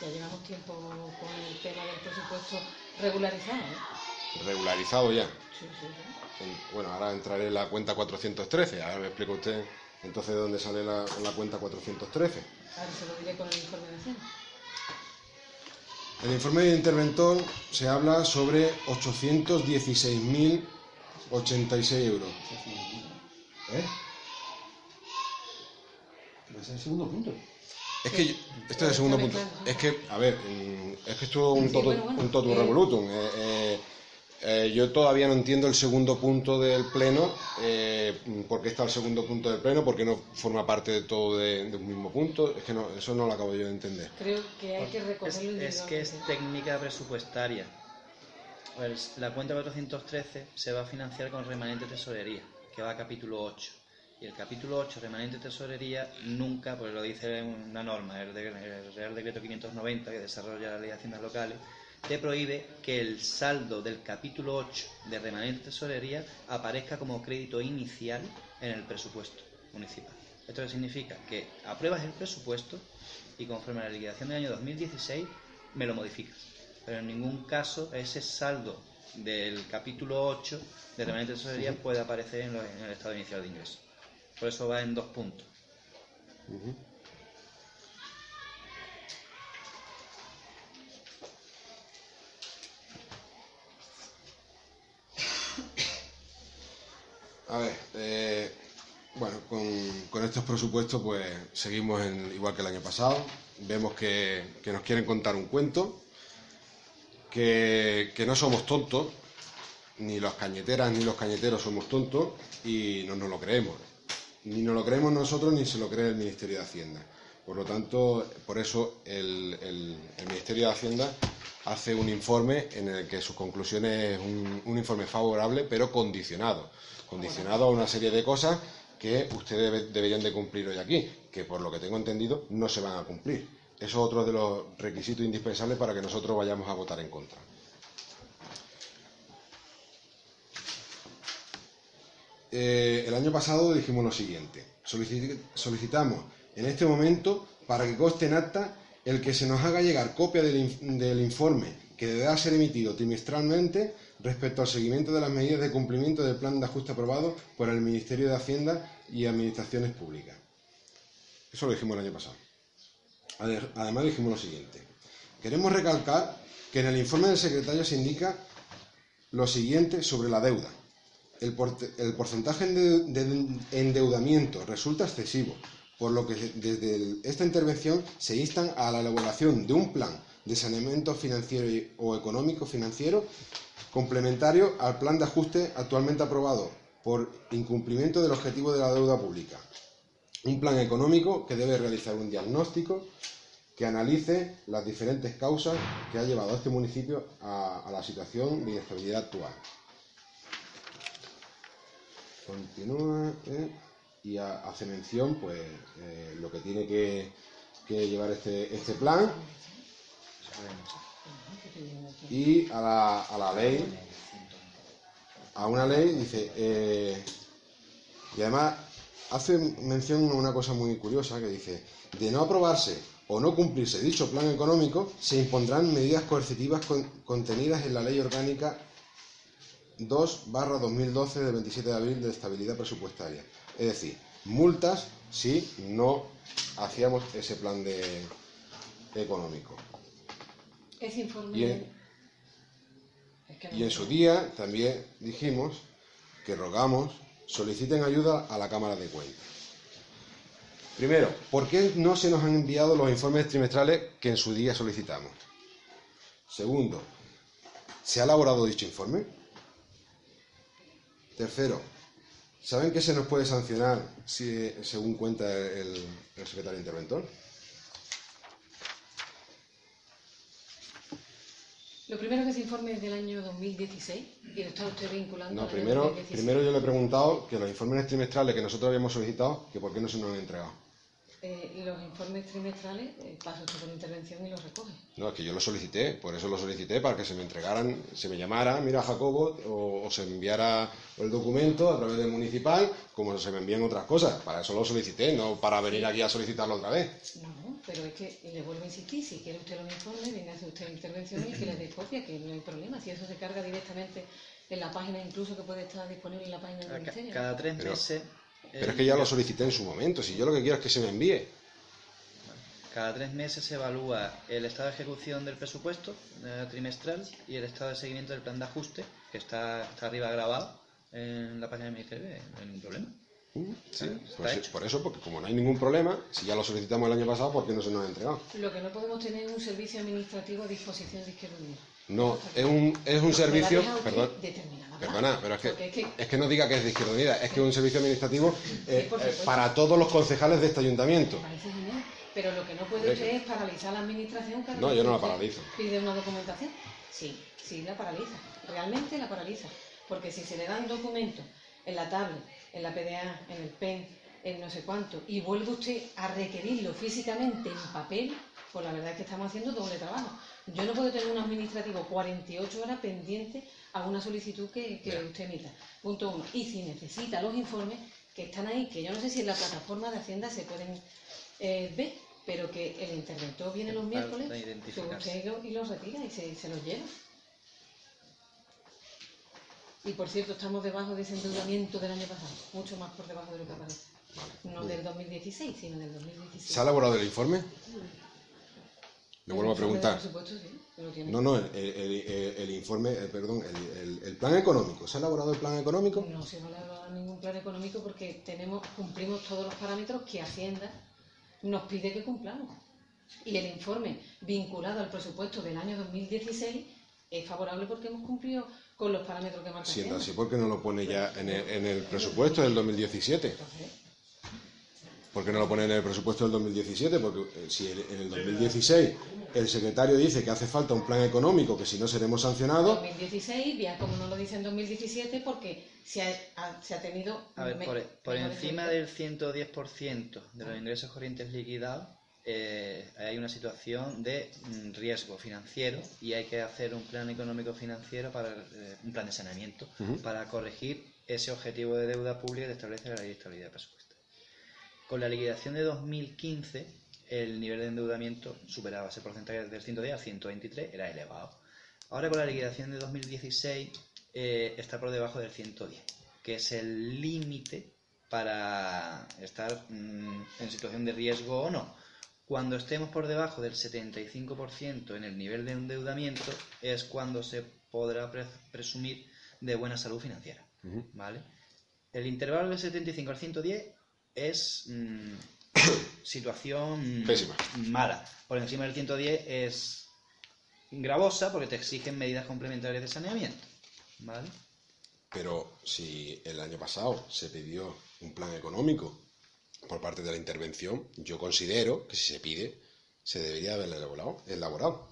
Ya llevamos tiempo con el tema del presupuesto regularizado. ¿eh? regularizado ya. Sí, sí, sí. En- Bueno, ahora entraré en la cuenta 413. Ahora me explica usted entonces de dónde sale la, la cuenta 413. Ahora se lo diré con el informe de Hacienda. En el informe del interventor se habla sobre 816.086 euros. ¿Eh? Pero ese es el segundo punto. Es que yo- este es el segundo punto. Es que, a ver, es que esto es un totum un totum Eh, revolutum. Eh, eh, eh, yo todavía no entiendo el segundo punto del pleno. Eh, ¿Por qué está el segundo punto del pleno? ¿Por qué no forma parte de todo de, de un mismo punto? Es que no, eso no lo acabo yo de entender. Creo que hay que recogerlo es que es técnica presupuestaria. Pues la cuenta 413 se va a financiar con remanente tesorería, que va a capítulo 8. Y el capítulo 8, remanente tesorería, nunca, pues lo dice una norma, el, de- el Real Decreto 590, que desarrolla la ley de haciendas locales, te prohíbe que el saldo del capítulo 8 de remanente tesorería aparezca como crédito inicial en el presupuesto municipal. Esto significa que apruebas el presupuesto y conforme a la liquidación del año 2016 me lo modificas. Pero en ningún caso ese saldo del capítulo 8 de remanente de tesorería puede aparecer en el estado inicial de ingresos. Por eso va en dos puntos. A ver, eh, bueno, con, estos presupuestos pues seguimos igual que el año pasado. Vemos que, nos quieren contar un cuento, que, no somos tontos, ni las cañeteras ni los cañeteros somos tontos y no nos lo creemos. Ni nos lo creemos nosotros ni se lo cree el Ministerio de Hacienda. Por lo tanto, por eso el, Ministerio de Hacienda hace un informe en el que sus conclusiones es un informe favorable, pero condicionado. Condicionado a una serie de cosas que ustedes debe- deberían de cumplir hoy aquí, que por lo que tengo entendido no se van a cumplir. Eso es otro de los requisitos indispensables para que nosotros vayamos a votar en contra. Eh, el año pasado dijimos lo siguiente. Solici- solicitamos en este momento, para que conste en acta, el que se nos haga llegar copia del, del informe que deberá ser emitido trimestralmente respecto al seguimiento de las medidas de cumplimiento del plan de ajuste aprobado por el Ministerio de Hacienda y Administraciones Públicas. Eso lo dijimos el año pasado. Ade- Además dijimos lo siguiente. Queremos recalcar que en el informe del secretario se indica lo siguiente sobre la deuda. El, porcentaje de, de endeudamiento resulta excesivo, por lo que desde esta intervención se instan a la elaboración de un plan de saneamiento financiero o económico financiero complementario al plan de ajuste actualmente aprobado por incumplimiento del objetivo de la deuda pública. Un plan económico que debe realizar un diagnóstico que analice las diferentes causas que ha llevado a este municipio a, la situación de inestabilidad actual. Continúa ¿eh? y ha- hace mención, pues, eh, lo que tiene que, que llevar este, este plan y a la, a la ley, a una ley, dice, eh, y además hace mención a una cosa muy curiosa que dice, de no aprobarse o no cumplirse dicho plan económico, se impondrán medidas coercitivas con- contenidas en la Ley Orgánica 2 barra 2012 del 27 de abril de estabilidad presupuestaria. Es decir, multas si no hacíamos ese plan de, económico. Ese informe. Y en- Es que no Y en su día también dijimos que rogamos soliciten ayuda a la Cámara de Cuentas. Primero, ¿por qué no se nos han enviado los informes trimestrales que en su día solicitamos? Segundo, ¿se ha elaborado dicho informe? Tercero, ¿saben que se nos puede sancionar si, según cuenta el, el secretario interventor? Lo primero que ese informe es del año 2016 y lo está usted vinculando No, primero, 2016. primero yo le he preguntado que los informes trimestrales que nosotros habíamos solicitado, que por qué no se nos han entregado. Eh, los informes trimestrales eh, pasa usted por intervención y los recoge. No, es que yo lo solicité, por eso lo solicité, para que se me entregaran, se me llamara, mira Jacobo, o, o se me enviara el documento a través del municipal, como se me envían otras cosas. Para eso lo solicité, no para venir aquí a solicitarlo otra vez. No, pero es que le vuelvo a insistir, si quiere usted los informes, viene a hacer usted intervención y que le dé copia, que no hay problema. Si eso se carga directamente en la página, incluso que puede estar disponible en la página del Ministerio. Cada tres Pero- meses. Pero el- es que ya lo solicité en su momento, si yo lo que quiero es que se me envíe. Cada tres meses se evalúa el estado de ejecución del presupuesto eh, trimestral y el estado de seguimiento del plan de ajuste, que está, está arriba grabado en la página del Ministerio, eh, no hay ningún problema. Sí, está pues, por eso, porque como no hay ningún problema, si ya lo solicitamos el año pasado, ¿por qué no se nos ha entregado? Lo que no podemos tener es un servicio administrativo a disposición de Izquierda Unida. No, es un, es un servicio... Perdón. Perdona, pero es que, es que es que no diga que es de Izquierda Unida, es que es un servicio administrativo eh, eh, para todos los concejales de este ayuntamiento. Me parece genial. Pero lo que no puede usted es paralizar la administración. cada No, yo no la paralizo. Pide una documentación. Sí, sí la paraliza. Realmente la paraliza. Porque si se le dan documentos en la tablet, en la PDA, en el PEN, en no sé cuánto, y vuelve usted a requerirlo físicamente en papel, pues la verdad es que estamos haciendo doble trabajo. Yo no puedo tener un administrativo 48 horas pendiente a una solicitud que, usted emita. Punto uno. Y si necesita los informes que están ahí, que yo no sé si en la plataforma de Hacienda se pueden eh, ver, pero que el interventor viene los miércoles, que usted lo- y los retira y se, se los lleva. Y por cierto, estamos debajo de ese endeudamiento del año pasado, mucho más por debajo de lo que aparece. No del 2016, sino del 2017. ¿Se ha elaborado el informe? Le vuelvo a preguntar. presupuesto, sí, lo tiene. No, no, el, el- el- el informe, eh, perdón, el, plan económico. ¿Se ha elaborado el plan económico? No se va a elaborar ningún plan económico porque tenemos, cumplimos todos los parámetros que Hacienda nos pide que cumplamos. Y el informe vinculado al presupuesto del año 2016 es favorable porque hemos cumplido con los parámetros que marca Siendo así, ¿por qué no lo pone ya en el, en el presupuesto del 2017? Entonces, ¿Por qué no lo pone en el presupuesto del 2017? Porque eh, si el- en el 2016 el secretario dice que hace falta un plan económico, que si no seremos sancionados, 2016, bien como no lo dice en 2017, porque se ha, ha- se ha tenido... A ver, por, por encima del 110% de los ingresos corrientes liquidados, eh, hay una situación de mm, riesgo financiero y hay que hacer un plan económico financiero para eh, un plan de saneamiento para corregir ese objetivo de deuda pública que establece la ley de estabilidad presupuestaria. Con la liquidación de 2015, el nivel de endeudamiento superaba ese porcentaje del 110 al 123, era elevado. Ahora con la liquidación de 2016 eh, está por debajo del 110, que es el límite para estar mm, en situación de riesgo o no. Cuando estemos por debajo del 75% en el nivel de endeudamiento es cuando se podrá pre- presumir de buena salud financiera. ¿vale? El intervalo del 75 al 110 es mm, (coughs) situación Pésima. mala. Por encima del 110 es gravosa porque te exigen medidas complementarias de saneamiento. ¿vale? pero si el año pasado se pidió un plan económico por parte de la intervención, yo considero que si se pide, se debería haber elaborado. elaborado.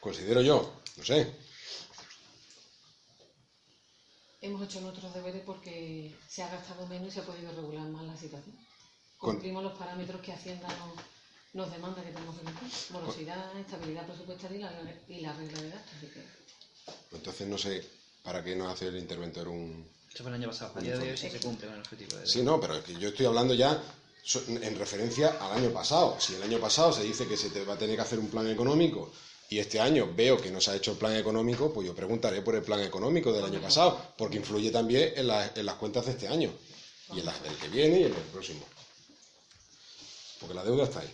Considero yo, no sé. Hemos hecho nuestros deberes porque se ha gastado menos y se ha podido regular más la situación. Con- Cumplimos los parámetros que Hacienda nos, nos demanda que tenemos que cumplir. Morosidad, estabilidad presupuestaria y la, y la regla de gastos. Entonces no sé para qué nos hace el interventor un... Eso fue el año pasado. A día de hoy sí se cumple con el objetivo de Sí, no, pero es que yo estoy hablando ya en referencia al año pasado. Si el año pasado se dice que se te va a tener que hacer un plan económico y este año veo que no se ha hecho el plan económico, pues yo preguntaré por el plan económico del año pasado, porque influye también en, las- en las cuentas de este año y en las del que viene y en el próximo. Porque la deuda está ahí.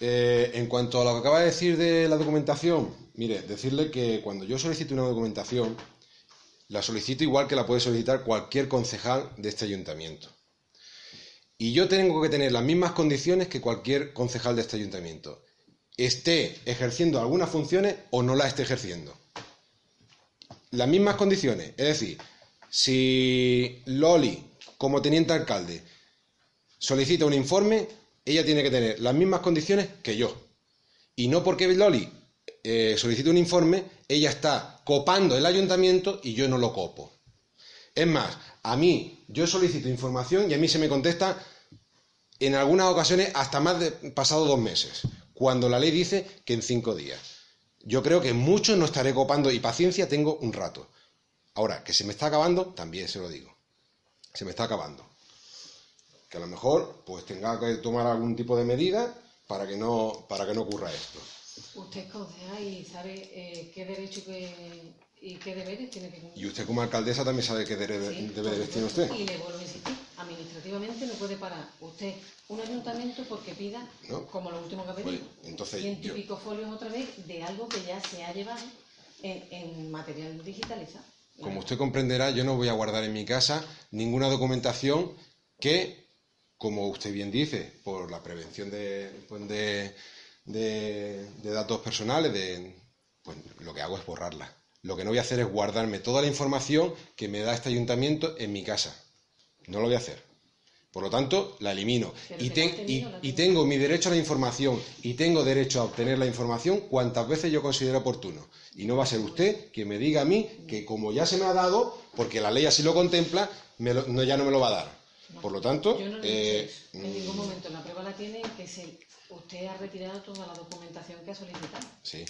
Eh, en cuanto a lo que acaba de decir de la documentación, mire, decirle que cuando yo solicito una documentación, la solicito igual que la puede solicitar cualquier concejal de este ayuntamiento. Y yo tengo que tener las mismas condiciones que cualquier concejal de este ayuntamiento. Esté ejerciendo algunas funciones o no las esté ejerciendo. Las mismas condiciones. Es decir, si Loli, como teniente alcalde, solicita un informe, ella tiene que tener las mismas condiciones que yo. Y no porque Loli eh, solicite un informe, ella está copando el ayuntamiento y yo no lo copo. Es más, a mí, yo solicito información y a mí se me contesta en algunas ocasiones hasta más de pasado dos meses, cuando la ley dice que en cinco días. Yo creo que mucho no estaré copando y paciencia tengo un rato. Ahora, que se me está acabando, también se lo digo. Se me está acabando. Que a lo mejor pues tenga que tomar algún tipo de medida para que no, para que no ocurra esto. Usted es concejal y sabe eh, qué derecho que, y qué deberes tiene que cumplir. Y usted como alcaldesa también sabe qué Sí, deberes tiene usted. Y le vuelvo a insistir, administrativamente no puede parar usted un ayuntamiento porque pida, No. como lo último que ha pedido, Pues, entonces ciento yo- y pico folios otra vez de algo que ya se ha llevado en, en material digitalizado. Como usted comprenderá, yo no voy a guardar en mi casa ninguna documentación que, como usted bien dice, por la prevención de, de, de- de datos personales, de, pues lo que hago es borrarla. Lo que no voy a hacer es guardarme toda la información que me da este ayuntamiento en mi casa. No lo voy a hacer. Por lo tanto, la elimino. Y, ten- tenido y- la y tengo mi derecho a la información y tengo derecho a obtener la información cuantas veces yo considere oportuno. Y no va a ser usted quien me diga a mí que como ya se me ha dado, porque la ley así lo contempla, me lo- no, ya no me lo va a dar. Por lo tanto, Yo no le he eh. En ningún momento la prueba la tiene en que se, usted ha retirado toda la documentación que ha solicitado. sí.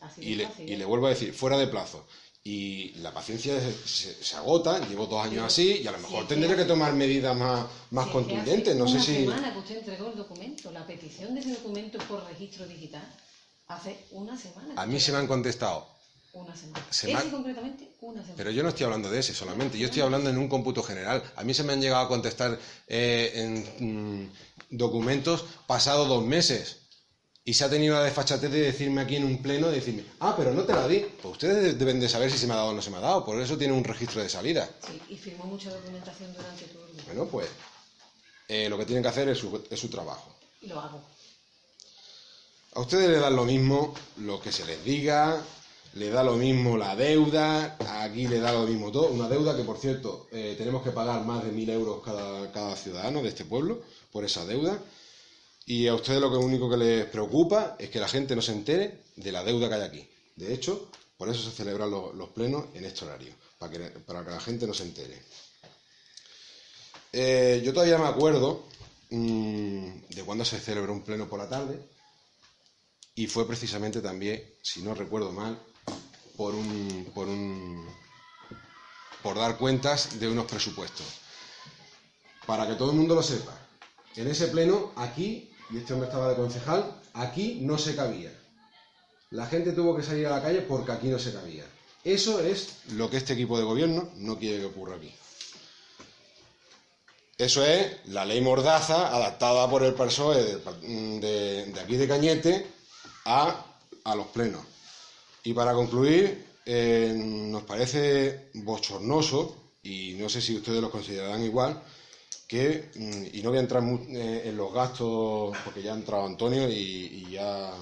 Así Y le, fácil, y ¿eh? le vuelvo a decir, fuera de plazo. Y la paciencia se, agota, llevo dos años así y a lo mejor que tendré que tomar medidas más, más Si contundentes. hace No sé una si... semana que usted entregó el documento, la petición de ese documento por registro digital, hace una semana. A mí se me han contestado Una semana. se ese concretamente, una semana. Pero yo no estoy hablando de ese solamente, yo estoy hablando en un cómputo general. A mí se me han llegado a contestar eh, en mm, documentos pasados dos meses. Y se ha tenido la desfachatez de decirme aquí en un pleno, de decirme, ah, pero no te la di. Pues ustedes deben de saber si se me ha dado o no se me ha dado, por eso tiene un registro de salida. Sí, y firmó mucha documentación durante todo el día. Bueno, pues eh, lo que tienen que hacer es su, es su trabajo. Y lo hago. A ustedes les da lo mismo lo que se les diga, le da lo mismo la deuda, aquí le da lo mismo todo. Una deuda que, por cierto, eh, tenemos que pagar más de mil euros cada, cada ciudadano de este pueblo por esa deuda. Y a ustedes lo que único que les preocupa es que la gente no se entere de la deuda que hay aquí. De hecho, por eso se celebran los, los plenos en este horario, para que, para que la gente no se entere. Eh, yo todavía me acuerdo mm, de cuando se celebró un pleno por la tarde y fue precisamente también, si no recuerdo mal, por un, por un por dar cuentas de unos presupuestos. Para que todo el mundo lo sepa, en ese pleno, aquí, y este hombre estaba de concejal, aquí no se cabía. La gente tuvo que salir a la calle porque aquí no se cabía. Eso es lo que este equipo de gobierno no quiere que ocurra aquí. Eso es la ley Mordaza adaptada por el PSOE de, de- de aquí de Cañete a, a los plenos. Y para concluir, eh, nos parece bochornoso, y no sé si ustedes lo considerarán igual, que, mm, y no voy a entrar eh, en los gastos, porque ya ha entrado Antonio y, y ya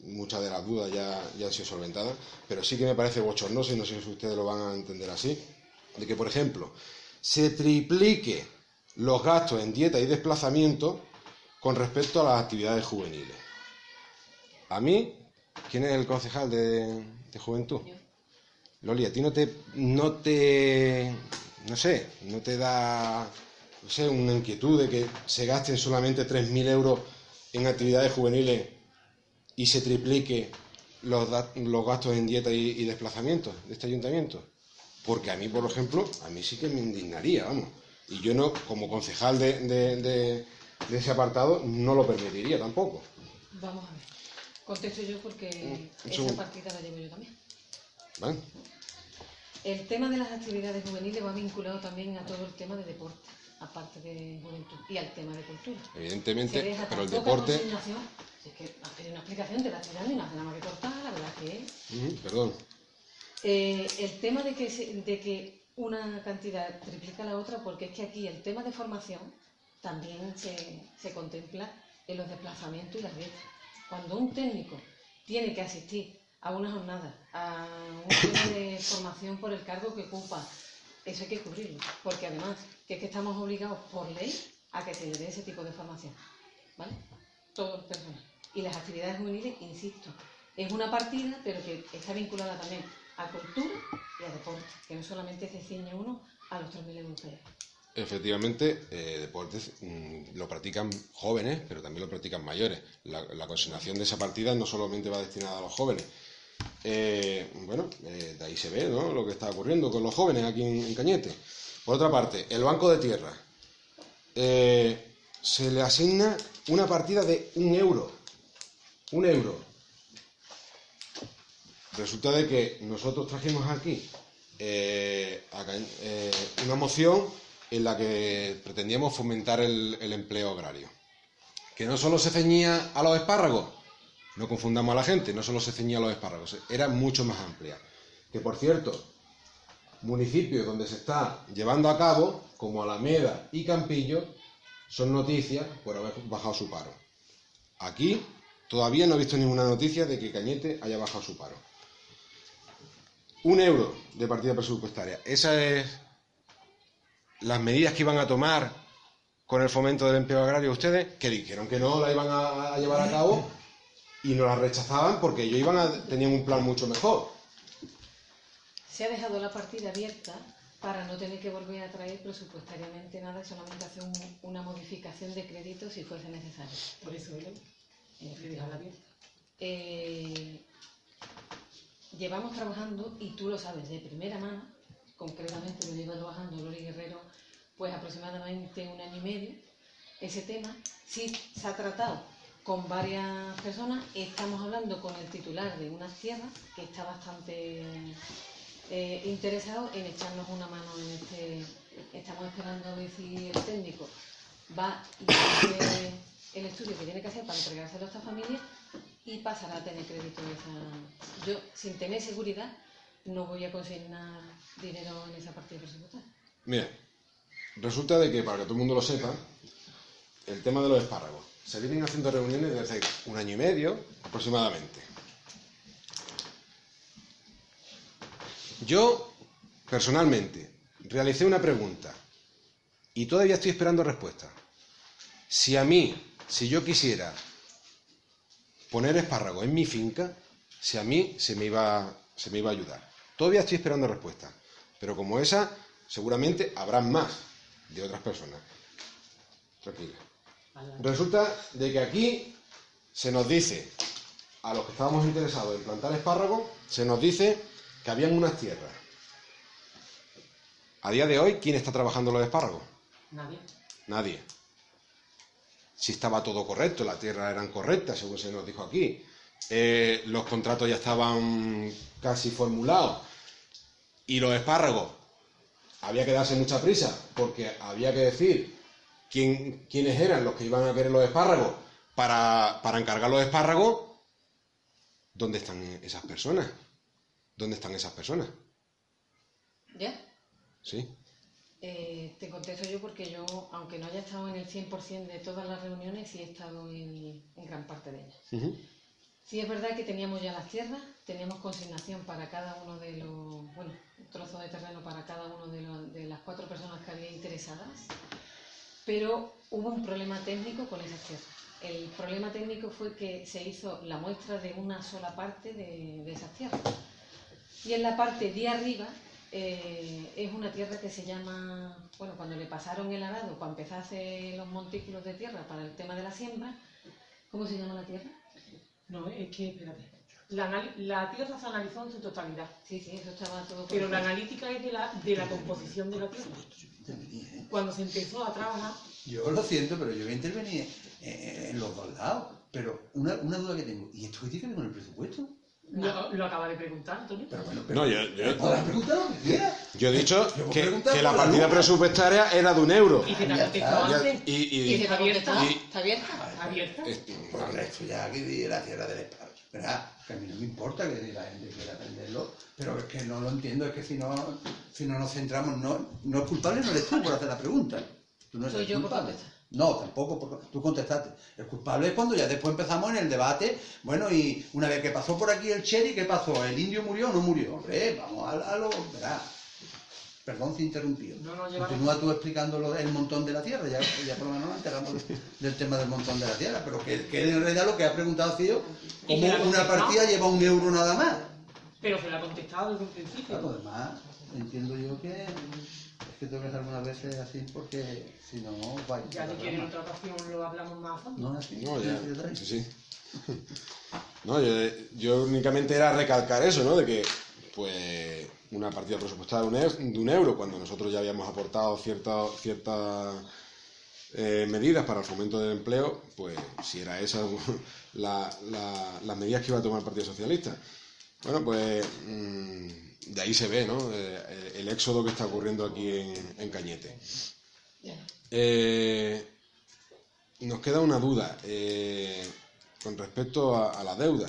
muchas de las dudas ya, ya han sido solventadas, pero sí que me parece bochornoso, y no sé si ustedes lo van a entender así, de que, por ejemplo, se triplique los gastos en dieta y desplazamiento con respecto a las actividades juveniles. A mí, ¿quién es el concejal de, de juventud? Yo. Loli, a ti no te, no te, no sé, no te da, no sé, una inquietud de que se gasten solamente 3.000 euros en actividades juveniles y se triplique los, los gastos en dieta y, y desplazamiento de este ayuntamiento. Porque a mí, por ejemplo, a mí sí que me indignaría, vamos. Y yo no, como concejal de, de- de- de ese apartado, no lo permitiría tampoco. Vamos a ver. Contesto yo porque un esa segundo. partida la llevo yo también. ¿Vale? El tema de las actividades juveniles va vinculado también a todo el tema de deporte. aparte de juventud, y al tema de cultura. Evidentemente, pero el deporte... si es que has pedido una explicación, te la estoy dando y no hace nada más que cortar, la verdad que es. Perdón. Eh, el tema de que, se- de que una cantidad triplica la otra, porque es que aquí el tema de formación también se, se contempla en los desplazamientos y las dietas. Cuando un técnico tiene que asistir a una jornada, a un tema de formación por el cargo que ocupa, eso hay que cubrirlo, porque además que es que estamos obligados por ley a que se le dé ese tipo de formación, ¿vale? Todo el personal. Y las actividades juveniles, insisto, es una partida, pero que está vinculada también a cultura y a deporte, que no solamente se ciñe uno a los 3.000 europeos. Efectivamente, eh, deportes mm, lo practican jóvenes, pero también lo practican mayores. La, consignación de esa partida no solamente va destinada a los jóvenes. Eh, bueno, eh, de ahí se ve lo que está ocurriendo con los jóvenes aquí en, Cañete. Por otra parte, el Banco de Tierra. Se le asigna una partida de un euro. Un euro. Resulta de que nosotros trajimos aquí a una moción en la que pretendíamos fomentar el, empleo agrario. Que no solo se ceñía a los espárragos, no confundamos a la gente, no solo se ceñía a los espárragos, era mucho más amplia. Que por cierto, municipios donde se está llevando a cabo, como Alameda y Campillo, son noticias por haber bajado su paro. Aquí todavía no he visto ninguna noticia de que Cañete haya bajado su paro. Un euro de partida presupuestaria. Esas es las medidas que iban a tomar con el fomento del empleo agrario ustedes, que dijeron que no la iban a, a llevar a cabo y no la rechazaban porque ellos iban a, tenían un plan mucho mejor. Se ha dejado la partida abierta para no tener que volver a traer presupuestariamente nada solamente hacer un- una modificación de crédito si fuese necesario. Por eso, Eh. Eh, llevamos trabajando, y tú lo sabes de primera mano, concretamente lo lleva trabajando Lori Guerrero, pues aproximadamente un año y medio, ese tema. Sí se ha tratado con varias personas, estamos hablando con el titular de unas tierras que está bastante eh, interesado en echarnos una mano en este. Estamos esperando a ver si el técnico va y hace el estudio que tiene que hacer para entregárselo a esta familia y pasará a tener crédito esa. Yo, sin tener seguridad, no voy a consignar dinero en esa partida presupuestaria. Mira, resulta de que, para que todo el mundo lo sepa, el tema de los espárragos. Se vienen haciendo reuniones desde hace un año y medio aproximadamente. Yo, personalmente, realicé una pregunta y todavía estoy esperando respuesta. Si a mí, si yo quisiera poner espárragos en mi finca, si a mí se me iba, se me iba a ayudar. Todavía estoy esperando respuesta. Pero como esa, seguramente habrá más de otras personas. Tranquila. Resulta de que aquí se nos dice, a los que estábamos interesados en plantar espárragos, se nos dice que habían unas tierras. A día de hoy, ¿quién está trabajando los espárragos? Nadie. Nadie. Si estaba todo correcto, las tierras eran correctas, según se nos dijo aquí. Eh, los contratos ya estaban casi formulados. Y los espárragos, había que darse mucha prisa, porque había que decir quién, quiénes eran los que iban a querer los espárragos para, para encargar los espárragos. ¿Dónde están esas personas? ¿Dónde están esas personas? ¿Ya? ¿Sí? Eh, te contesto yo porque yo, aunque no haya estado en el 100% de todas las reuniones, sí he estado en, en gran parte de ellas. Ujú. Sí es verdad que teníamos ya las tierras, teníamos consignación para cada uno de los, bueno, un trozo de terreno para cada uno de, los- de las cuatro personas que había interesadas, pero hubo un problema técnico con esas tierras. El problema técnico fue que se hizo la muestra de una sola parte de, de esas tierras. Y en la parte de arriba eh, es una tierra que se llama, bueno, cuando le pasaron el arado para empezar a hacer los montículos de tierra para el tema de la siembra, ¿cómo se llama la tierra? No, es que, espérate. La, la tierra se analizó en su totalidad, Sí, sí, eso estaba todo pero la analítica es de la, de la composición de la tierra. Cuando se empezó a trabajar, Yo lo siento, pero yo voy a intervenir eh, en los dos lados. Pero una, una duda que tengo, ¿y esto qué tiene que ver con el presupuesto? Lo, lo acaba de preguntar, Antonio. Pero bueno, pero No, yo, yo- podrás preguntar lo que quieras. yo he dicho Yo que, la partida presupuestaria era de un euro. Y se te ha Ya contestado Ya- antes. y, y- Y se- ¿Está abierta? y- ¿Está abierta? ¿Abierta? este, Bueno, esto ya que la tierra del espacio. ¿Verdad? Que a mí no me importa que la gente quiera aprenderlo, pero es que no lo entiendo, es que si no, si no nos centramos, no, no es culpable, no eres tú por hacer la pregunta. Tú no Soy eres yo por culpable. contestar. No, tampoco, porque tú contestaste. El culpable es cuando ya después empezamos en el debate. Bueno, y una vez que pasó por aquí el Cherry, ¿qué pasó? ¿El indio murió o no murió? Hombre, vamos a, a lo. Verá. Perdón si interrumpió. No, no, Continúa tú explicando del montón de la tierra, ya, ya por lo menos nos enteramos de- del tema del montón de la tierra, pero que, que en realidad lo que ha preguntado ha sido ¿Y cómo la una partida lleva un euro nada más. Pero se lo ha contestado desde un principio. Claro, además, entiendo yo que que tengo que hacer algunas veces así porque si no, vaya. Ya si quieren otra ocasión lo hablamos más a fondo. No así. No, ya. Sí, sí. (laughs) No, yo, yo únicamente era recalcar eso, ¿no? De que, pues, una partida presupuestada de un, euro, de un euro, cuando nosotros ya habíamos aportado ciertas ciertas eh, medidas para el fomento del empleo, pues, si era esa (laughs) la- la- las medidas que iba a tomar el Partido Socialista. Bueno, pues, mm, de ahí se ve, ¿no? Eh, el éxodo que está ocurriendo aquí en, Cañete. Eh, nos queda una duda eh, con respecto a, la deuda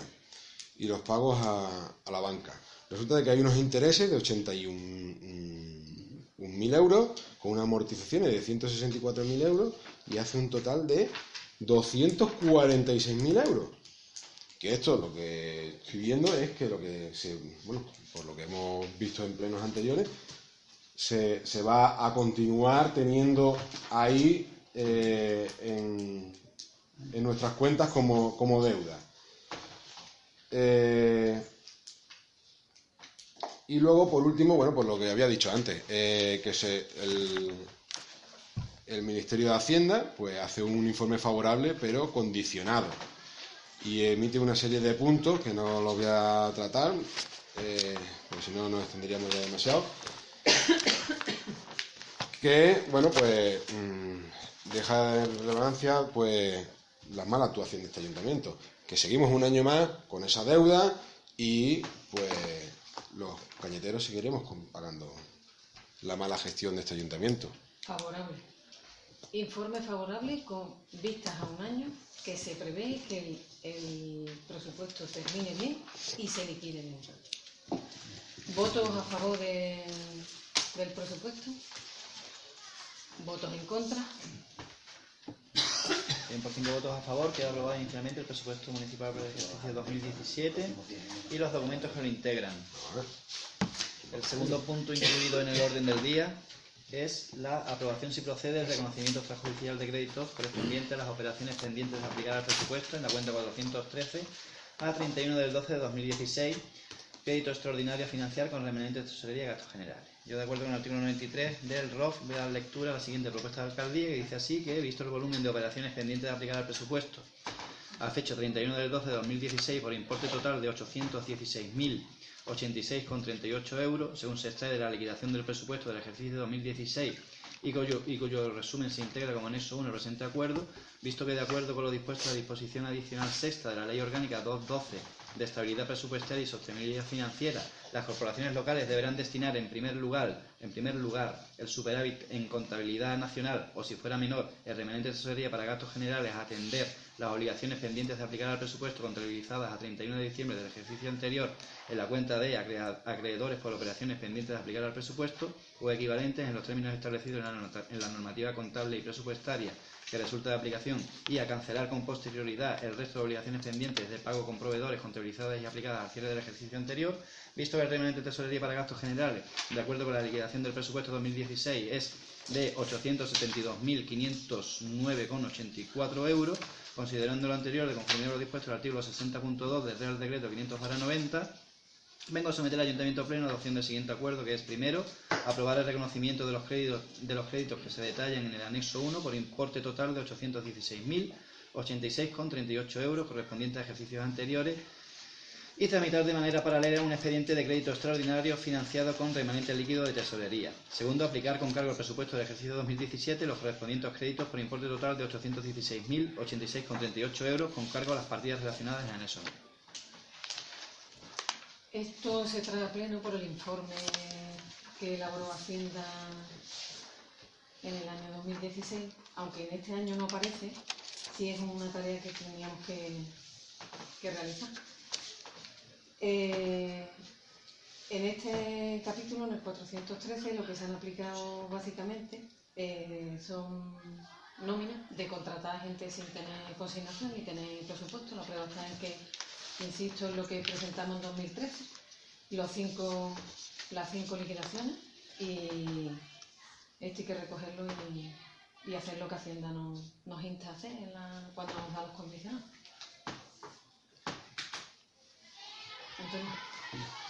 y los pagos a, la banca. Resulta que hay unos intereses de 81.000 euros con una amortización de 164.000 euros y hace un total de 246.000 euros. Que esto lo que estoy viendo es que lo que se, bueno, por lo que hemos visto en plenos anteriores, se, se va a continuar teniendo ahí eh, en, en nuestras cuentas como, como deuda. Eh, y luego, por último, bueno, pues lo que había dicho antes, eh, que se, el, el Ministerio de Hacienda pues hace un informe favorable, pero condicionado. Y emite una serie de puntos que no los voy a tratar, eh, porque si no nos extenderíamos ya demasiado que bueno pues mm, deja de relevancia pues la mala actuación de este ayuntamiento que seguimos un año más con esa deuda y pues los cañeteros seguiremos pagando la mala gestión de este ayuntamiento Favorable. Informe favorable con vistas a un año que se prevé que el presupuesto termine bien y se liquide. ¿Votos a favor de- del presupuesto? ¿Votos en contra? Bien, por cinco votos a favor, queda aprobado inicialmente el presupuesto municipal para el ejercicio 2017 y los documentos que lo integran. El segundo punto incluido en el orden del día es la aprobación si procede del reconocimiento extrajudicial de créditos correspondiente a las operaciones pendientes de aplicar al presupuesto en la cuenta 413 a 31 del 12 de 2016, crédito extraordinario a financiar con remanente de tesorería y gastos generales. Yo, de acuerdo con el artículo 93 del ROF, voy a dar lectura la siguiente propuesta de alcaldía que dice así que, visto el volumen de operaciones pendientes de aplicar al presupuesto a fecha 31 del 12 de 2016 por importe total de 816.086,38 euros, según se extrae de la liquidación del presupuesto del ejercicio 2016 y cuyo, y cuyo resumen se integra como anexo 1 al presente acuerdo, visto que de acuerdo con lo dispuesto en la disposición adicional sexta de la Ley Orgánica 212 de Estabilidad Presupuestaria y Sostenibilidad Financiera, las corporaciones locales deberán destinar en primer lugar, en primer lugar el superávit en contabilidad nacional o si fuera menor el remanente de tesorería para gastos generales a atender las obligaciones pendientes de aplicar al presupuesto contabilizadas a 31 de diciembre del ejercicio anterior en la cuenta de acreedores por operaciones pendientes de aplicar al presupuesto o equivalentes en los términos establecidos en la normativa contable y presupuestaria que resulta de aplicación y a cancelar con posterioridad el resto de obligaciones pendientes de pago con proveedores contabilizadas y aplicadas al cierre del ejercicio anterior, visto que el remanente de tesorería para gastos generales, de acuerdo con la liquidación del presupuesto 2016, es de 872.509,84 euros, considerando lo anterior de conformidad con lo dispuesto en el artículo 60.2 del Real Decreto 500-90, Vengo a someter al Ayuntamiento Pleno a adopción del siguiente acuerdo, que es primero, aprobar el reconocimiento de los créditos, de los créditos que se detallan en el anexo 1 por importe total de 816.086,38 euros correspondientes a ejercicios anteriores y tramitar de manera paralela un expediente de crédito extraordinario financiado con remanente líquido de tesorería. Segundo, aplicar con cargo al presupuesto del ejercicio 2017 los correspondientes créditos por importe total de 816.086,38 euros con cargo a las partidas relacionadas en anexo 1. Esto se trae a pleno por el informe que elaboró Hacienda en el año 2016, aunque en este año no aparece, sí es una tarea que teníamos que realizar. Eh, en este capítulo, en el 413, lo que se han aplicado básicamente eh, son nóminas de contratar a gente sin tener consignación ni tener presupuesto. La prueba está en que, insisto, en lo que presentamos en 2013, los cinco, las cinco liquidaciones y esto hay que recogerlo y, hacer lo que Hacienda nos, nos insta a hacer en la- cuando nos da los condicionados. Antonio.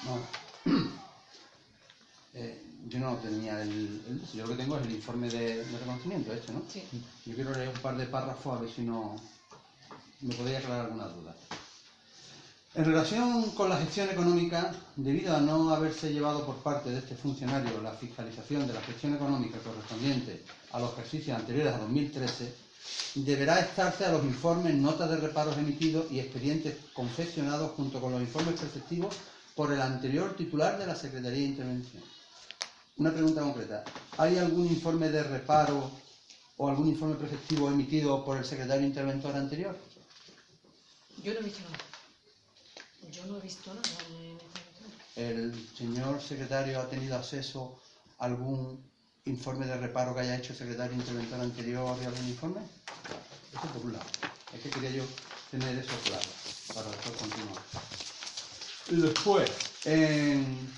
No. Eh, yo no tenía el, el- Yo lo que tengo es el informe de, de reconocimiento este, ¿no? Sí. Yo quiero leer un par de párrafos a ver si no me podéis aclarar alguna duda. En relación con la gestión económica, debido a no haberse llevado por parte de este funcionario la fiscalización de la gestión económica correspondiente a los ejercicios anteriores a 2013, deberá estarse a los informes, notas de reparos emitidos y expedientes confeccionados junto con los informes preceptivos por el anterior titular de la Secretaría de Intervención. Una pregunta concreta. ¿Hay algún informe de reparo o algún informe preceptivo emitido por el secretario interventor anterior? Yo no he visto nada. Yo no he visto nada. ¿El señor secretario ha tenido acceso a algún informe de reparo que haya hecho el secretario interventor anterior y algún informe? Eso por un lado. Es que quería yo tener eso claro para después continuar. Y después, en-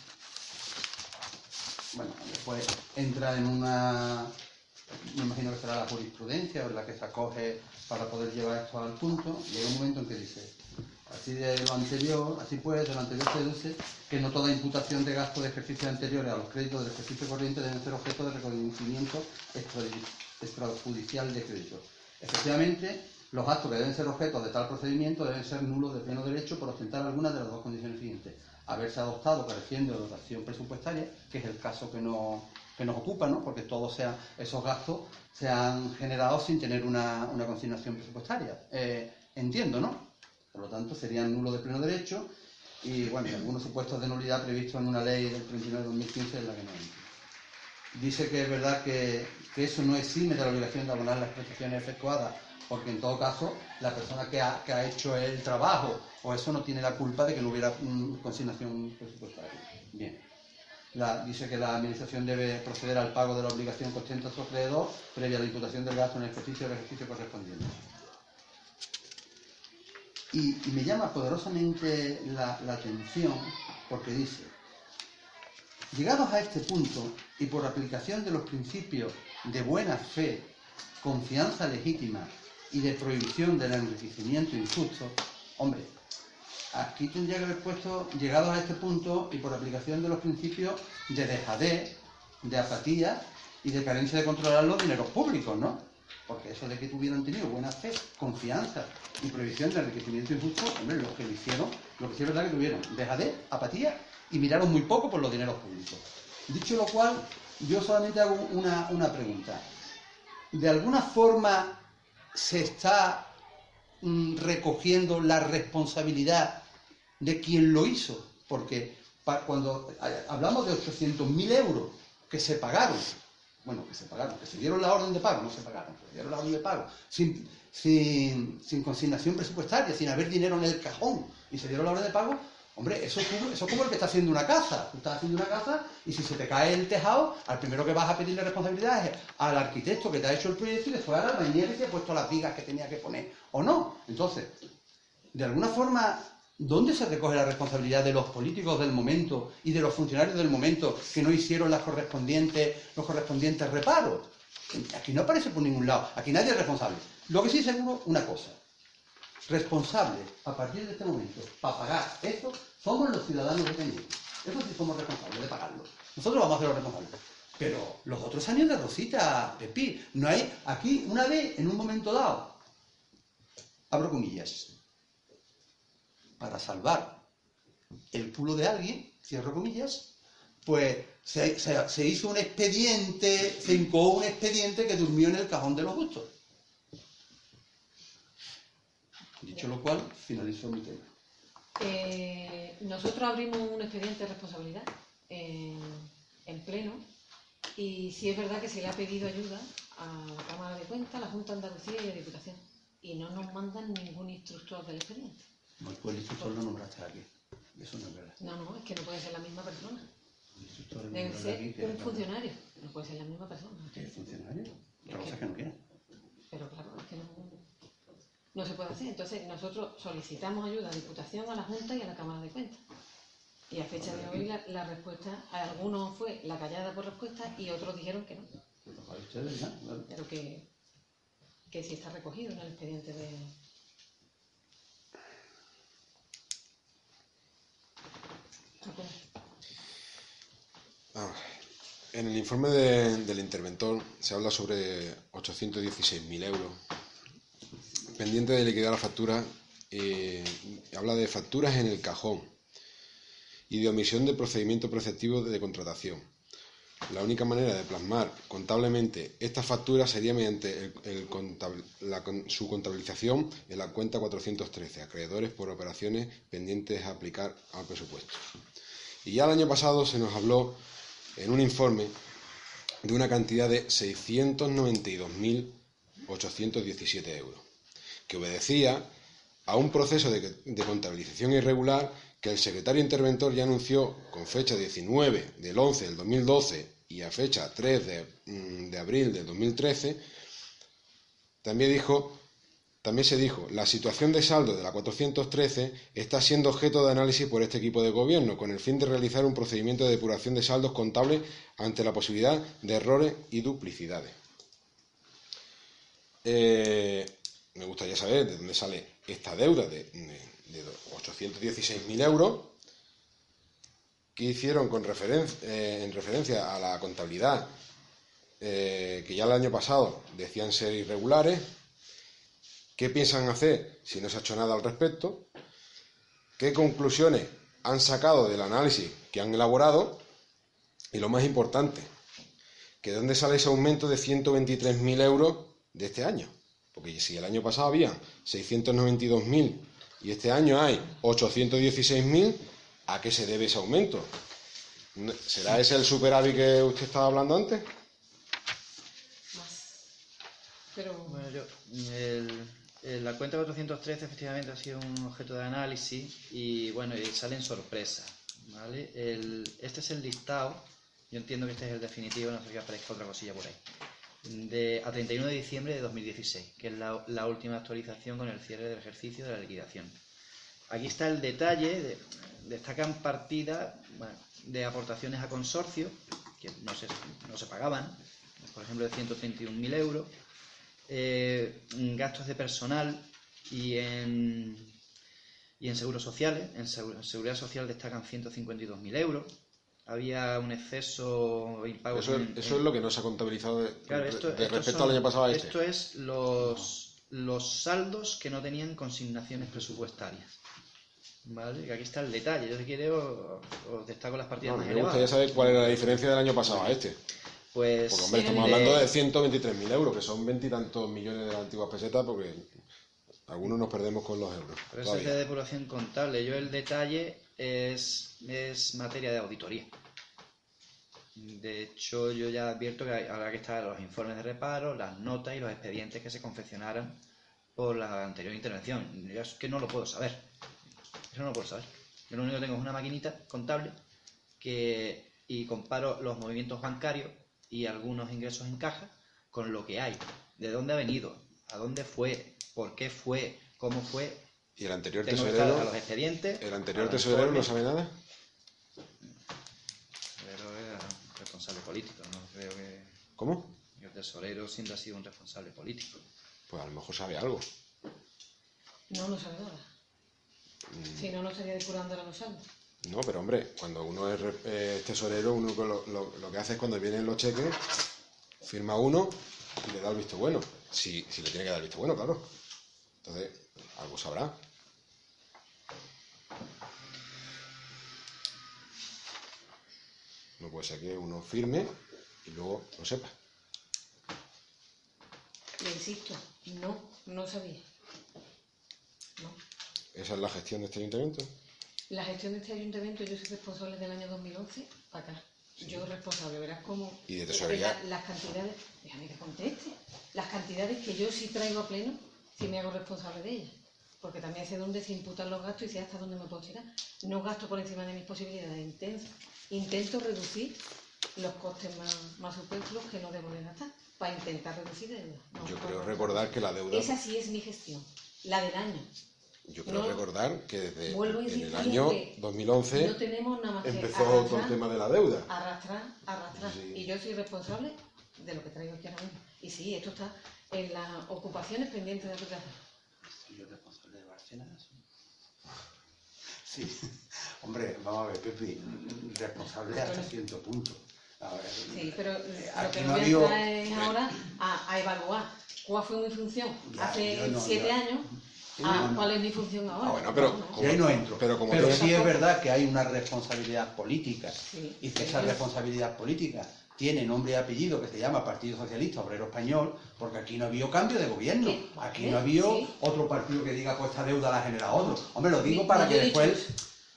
bueno, después entra en una, me imagino que será la jurisprudencia o la que se acoge para poder llevar esto al punto. Llega un momento en que dice, así de lo anterior, así pues, de lo anterior se deduce que no toda imputación de gastos de ejercicios anteriores a los créditos del ejercicio corriente deben ser objeto de reconocimiento extra- extrajudicial de crédito. Efectivamente, los gastos que deben ser objeto de tal procedimiento deben ser nulos de pleno derecho por ostentar alguna de las dos condiciones siguientes. Haberse adoptado careciendo de dotación presupuestaria, que es el caso que, no- que nos ocupa, ¿no? porque todos esos gastos se han generado sin tener una, una consignación presupuestaria. Eh, entiendo, ¿no? Por lo tanto, serían nulos de pleno derecho y, bueno, algunos supuestos de nulidad previstos en una ley del 39 de 2015 en la que no entra. Dice que es verdad que, eso no exime de la obligación de abonar las prestaciones efectuadas, porque en todo caso la persona que ha, hecho el trabajo o eso no tiene la culpa de que no hubiera mm, consignación presupuestaria. Bien. Dice que la Administración debe proceder al pago de la obligación que ostenta su acreedor previa a la imputación del gasto en el ejercicio del ejercicio correspondiente. Y, me llama poderosamente la, la atención porque dice, llegados a este punto y por aplicación de los principios de buena fe, confianza legítima y de prohibición del enriquecimiento injusto, hombre, aquí tendría que haber puesto, llegados a este punto y por aplicación de los principios de dejadez, de apatía y de carencia de controlar los dineros públicos, ¿no? Porque eso de que tuvieran tenido buena fe, confianza y prohibición del enriquecimiento injusto, hombre, los que lo hicieron, lo que sí es verdad que tuvieron dejadez, apatía y miraron muy poco por los dineros públicos. Dicho lo cual, yo solamente hago una, una pregunta. ¿De alguna forma se está mm, recogiendo la responsabilidad de quien lo hizo? Porque cuando eh, hablamos de 800.000 euros que se pagaron, bueno, que se pagaron, que se dieron la orden de pago, no se pagaron, se dieron la orden de pago, sin, sin, sin consignación presupuestaria, sin haber dinero en el cajón, y se dieron la orden de pago, hombre, eso eso es como el que está haciendo una casa. Tú estás haciendo una casa y si se te cae el tejado, al primero que vas a pedirle responsabilidad es al arquitecto que te ha hecho el proyecto y después al albañil que te ha puesto las vigas que tenía que poner, ¿o no? Entonces, de alguna forma, ¿dónde se recoge la responsabilidad de los políticos del momento y de los funcionarios del momento que no hicieron las correspondientes, los correspondientes reparos? Aquí no aparece por ningún lado, aquí nadie es responsable. Lo que sí es seguro, una cosa, responsable a partir de este momento para pagar esto somos los ciudadanos dependientes. Eso sí somos responsables de pagarlo. Nosotros vamos a ser los responsables. Pero los otros años de Rosita, de Pi, no hay aquí una vez en un momento dado. Abro comillas para salvar el culo de alguien, cierro comillas, pues se, hizo un expediente, se incoó un expediente que durmió en el cajón de los justos. Dicho lo cual, finalizó mi tema. Eh, nosotros abrimos un expediente de responsabilidad en, en pleno y sí es verdad que se le ha pedido ayuda a la Cámara de Cuentas, a la Junta de Andalucía y a la Diputación y no nos mandan ningún instructor del expediente. No, pues el instructor lo nombraste aquí. Eso no es verdad. No, no, es que no puede ser la misma persona. El instructor lo Debe aquí, ser un funcionario, no puede ser la misma persona. que es funcionario. Otra cosa es que no quieren. Pero claro, es que no, no se puede hacer. Entonces nosotros solicitamos ayuda a la Diputación, a la Junta y a la Cámara de Cuentas. Y a fecha de hoy la, la respuesta, a algunos fue la callada por respuesta y otros dijeron que no, ustedes, ¿no? Pero que, que sí está recogido en el expediente de... Ah, En el informe de- del interventor se habla sobre 816.000 euros pendiente de liquidar la factura. eh, habla de facturas en el cajón y de omisión de procedimiento preceptivo de contratación. La única manera de plasmar contablemente estas facturas sería mediante la su contabilización en la cuenta 413, acreedores por operaciones pendientes a aplicar al presupuesto. Y ya el año pasado se nos habló en un informe de una cantidad de 692.817 euros, que obedecía a un proceso de contabilización irregular que el secretario interventor ya anunció con fecha 19 del 11 del 2012 y a fecha 3 de, mm, de abril del 2013, también dijo también se dijo, la situación de saldo de la 413 está siendo objeto de análisis por este equipo de gobierno con el fin de realizar un procedimiento de depuración de saldos contables ante la posibilidad de errores y duplicidades. Eh, me gustaría saber de dónde sale esta deuda de, de, de 816.000 euros que hicieron con referen- eh, en referencia a la contabilidad eh, que ya el año pasado decían ser irregulares ¿Qué piensan hacer si no se ha hecho nada al respecto? ¿Qué conclusiones han sacado del análisis que han elaborado? Y lo más importante, que de dónde sale ese aumento de 123.000 euros de este año. Porque si el año pasado había 692.000 y este año hay 816.000, ¿a qué se debe ese aumento? ¿Será ese el superávit que usted estaba hablando antes? Más. Pero Bueno, yo, el- el- la cuenta 413 efectivamente ha sido un objeto de análisis y bueno, y salen sorpresas, ¿vale? El- este es el listado, yo entiendo que este es el definitivo, no sé que aparezca otra cosilla por ahí, de, a 31 de diciembre de 2016, que es la, última actualización con el cierre del ejercicio de la liquidación. Aquí está el detalle, de- destacan partidas bueno, de aportaciones a consorcio, que no se, no se pagaban, por ejemplo de 131.000 euros, eh, gastos de personal y en, y en seguros sociales. En, en seguridad social destacan 152.000 euros. Había un exceso impago. Eso, es- eso es lo que no se ha contabilizado de, Claro, esto, de respecto son- al año pasado a este. Esto es los, los saldos que no tenían consignaciones presupuestarias. ¿Vale? Aquí está el detalle. Yo si quiere os, os destaco las partidas No, más me gustaría elevadas. saber cuál era la diferencia del año pasado a este. Pues Porque, hombre, estamos de- hablando de 123.000 euros, que son veintitantos millones de las antiguas pesetas, porque algunos nos perdemos con los euros. Pero eso es de depuración contable. Yo el detalle es, es materia de auditoría. De hecho, yo ya advierto que habrá que estar los informes de reparo, las notas y los expedientes que se confeccionaran por la anterior intervención. Yo es que no lo puedo saber. Eso no lo puedo saber. Yo lo único que tengo es una maquinita contable que, y comparo los movimientos bancarios y algunos ingresos en caja con lo que hay. ¿De dónde ha venido? ¿A dónde fue? ¿Por qué fue? ¿Cómo fue? Y el anterior Tengo que estar a los tesorero, expedientes. el a anterior tesorero no sabe nada. Pero era responsable político, no creo que ¿Cómo? el tesorero siempre ha sido un responsable político. Pues a lo mejor sabe algo. no, no sabe nada. Mm. Si no, no estaría depurando ahora los saldos. No, pero hombre, cuando uno es eh, tesorero, uno lo, lo- lo que hace es cuando vienen los cheques, firma uno y le da el visto bueno. Si, si le tiene que dar el visto bueno, claro. Entonces, algo sabrá. No puede ser que uno firme y luego lo sepa. Le insisto, no, no sabía. No. Esa es la gestión de este ayuntamiento. La gestión de este ayuntamiento, yo soy responsable del año 2011 para acá. Yo responsable, verás cómo... Y de tesorería. La- Las cantidades, déjame que conteste, las cantidades que yo sí traigo a pleno, sí me hago responsable de ellas. Porque también sé dónde se imputan los gastos y sé hasta dónde me puedo tirar. No gasto por encima de mis posibilidades, intento, intento reducir los costes más, más superfluos que no debo de gastar, para intentar reducir deuda. No, Yo creo recordar que la deuda, Esa sí es mi gestión, la del año. yo creo no- recordar que desde en el año que 2011 No tenemos nada más que empezó todo el arrastrar, tema de la deuda. arrastrar, arrastrar. Sí. Y yo soy responsable de lo que traigo aquí ahora mismo. Y sí, esto está en las ocupaciones pendientes de aplicación. Sí. (laughs) Hombre, vamos a ver, Pepi, responsable hasta cierto punto. A ver, Sí, pero eh, lo que no voy a entrar es ahora a, a evaluar cuál fue mi función Ya, hace no, siete yo- años cuál es mi función ahora. Ah, bueno, pero No, no. como- Y ahí no entro. pero como Pero sí es verdad que hay una responsabilidad política Sí. y que esa responsabilidad política tiene nombre y apellido que se llama Partido Socialista Obrero Español, porque aquí no ha habido cambio de gobierno. Aquí no ha habido sí. otro partido que diga pues esta deuda la genera otro. Hombre, lo digo para que después,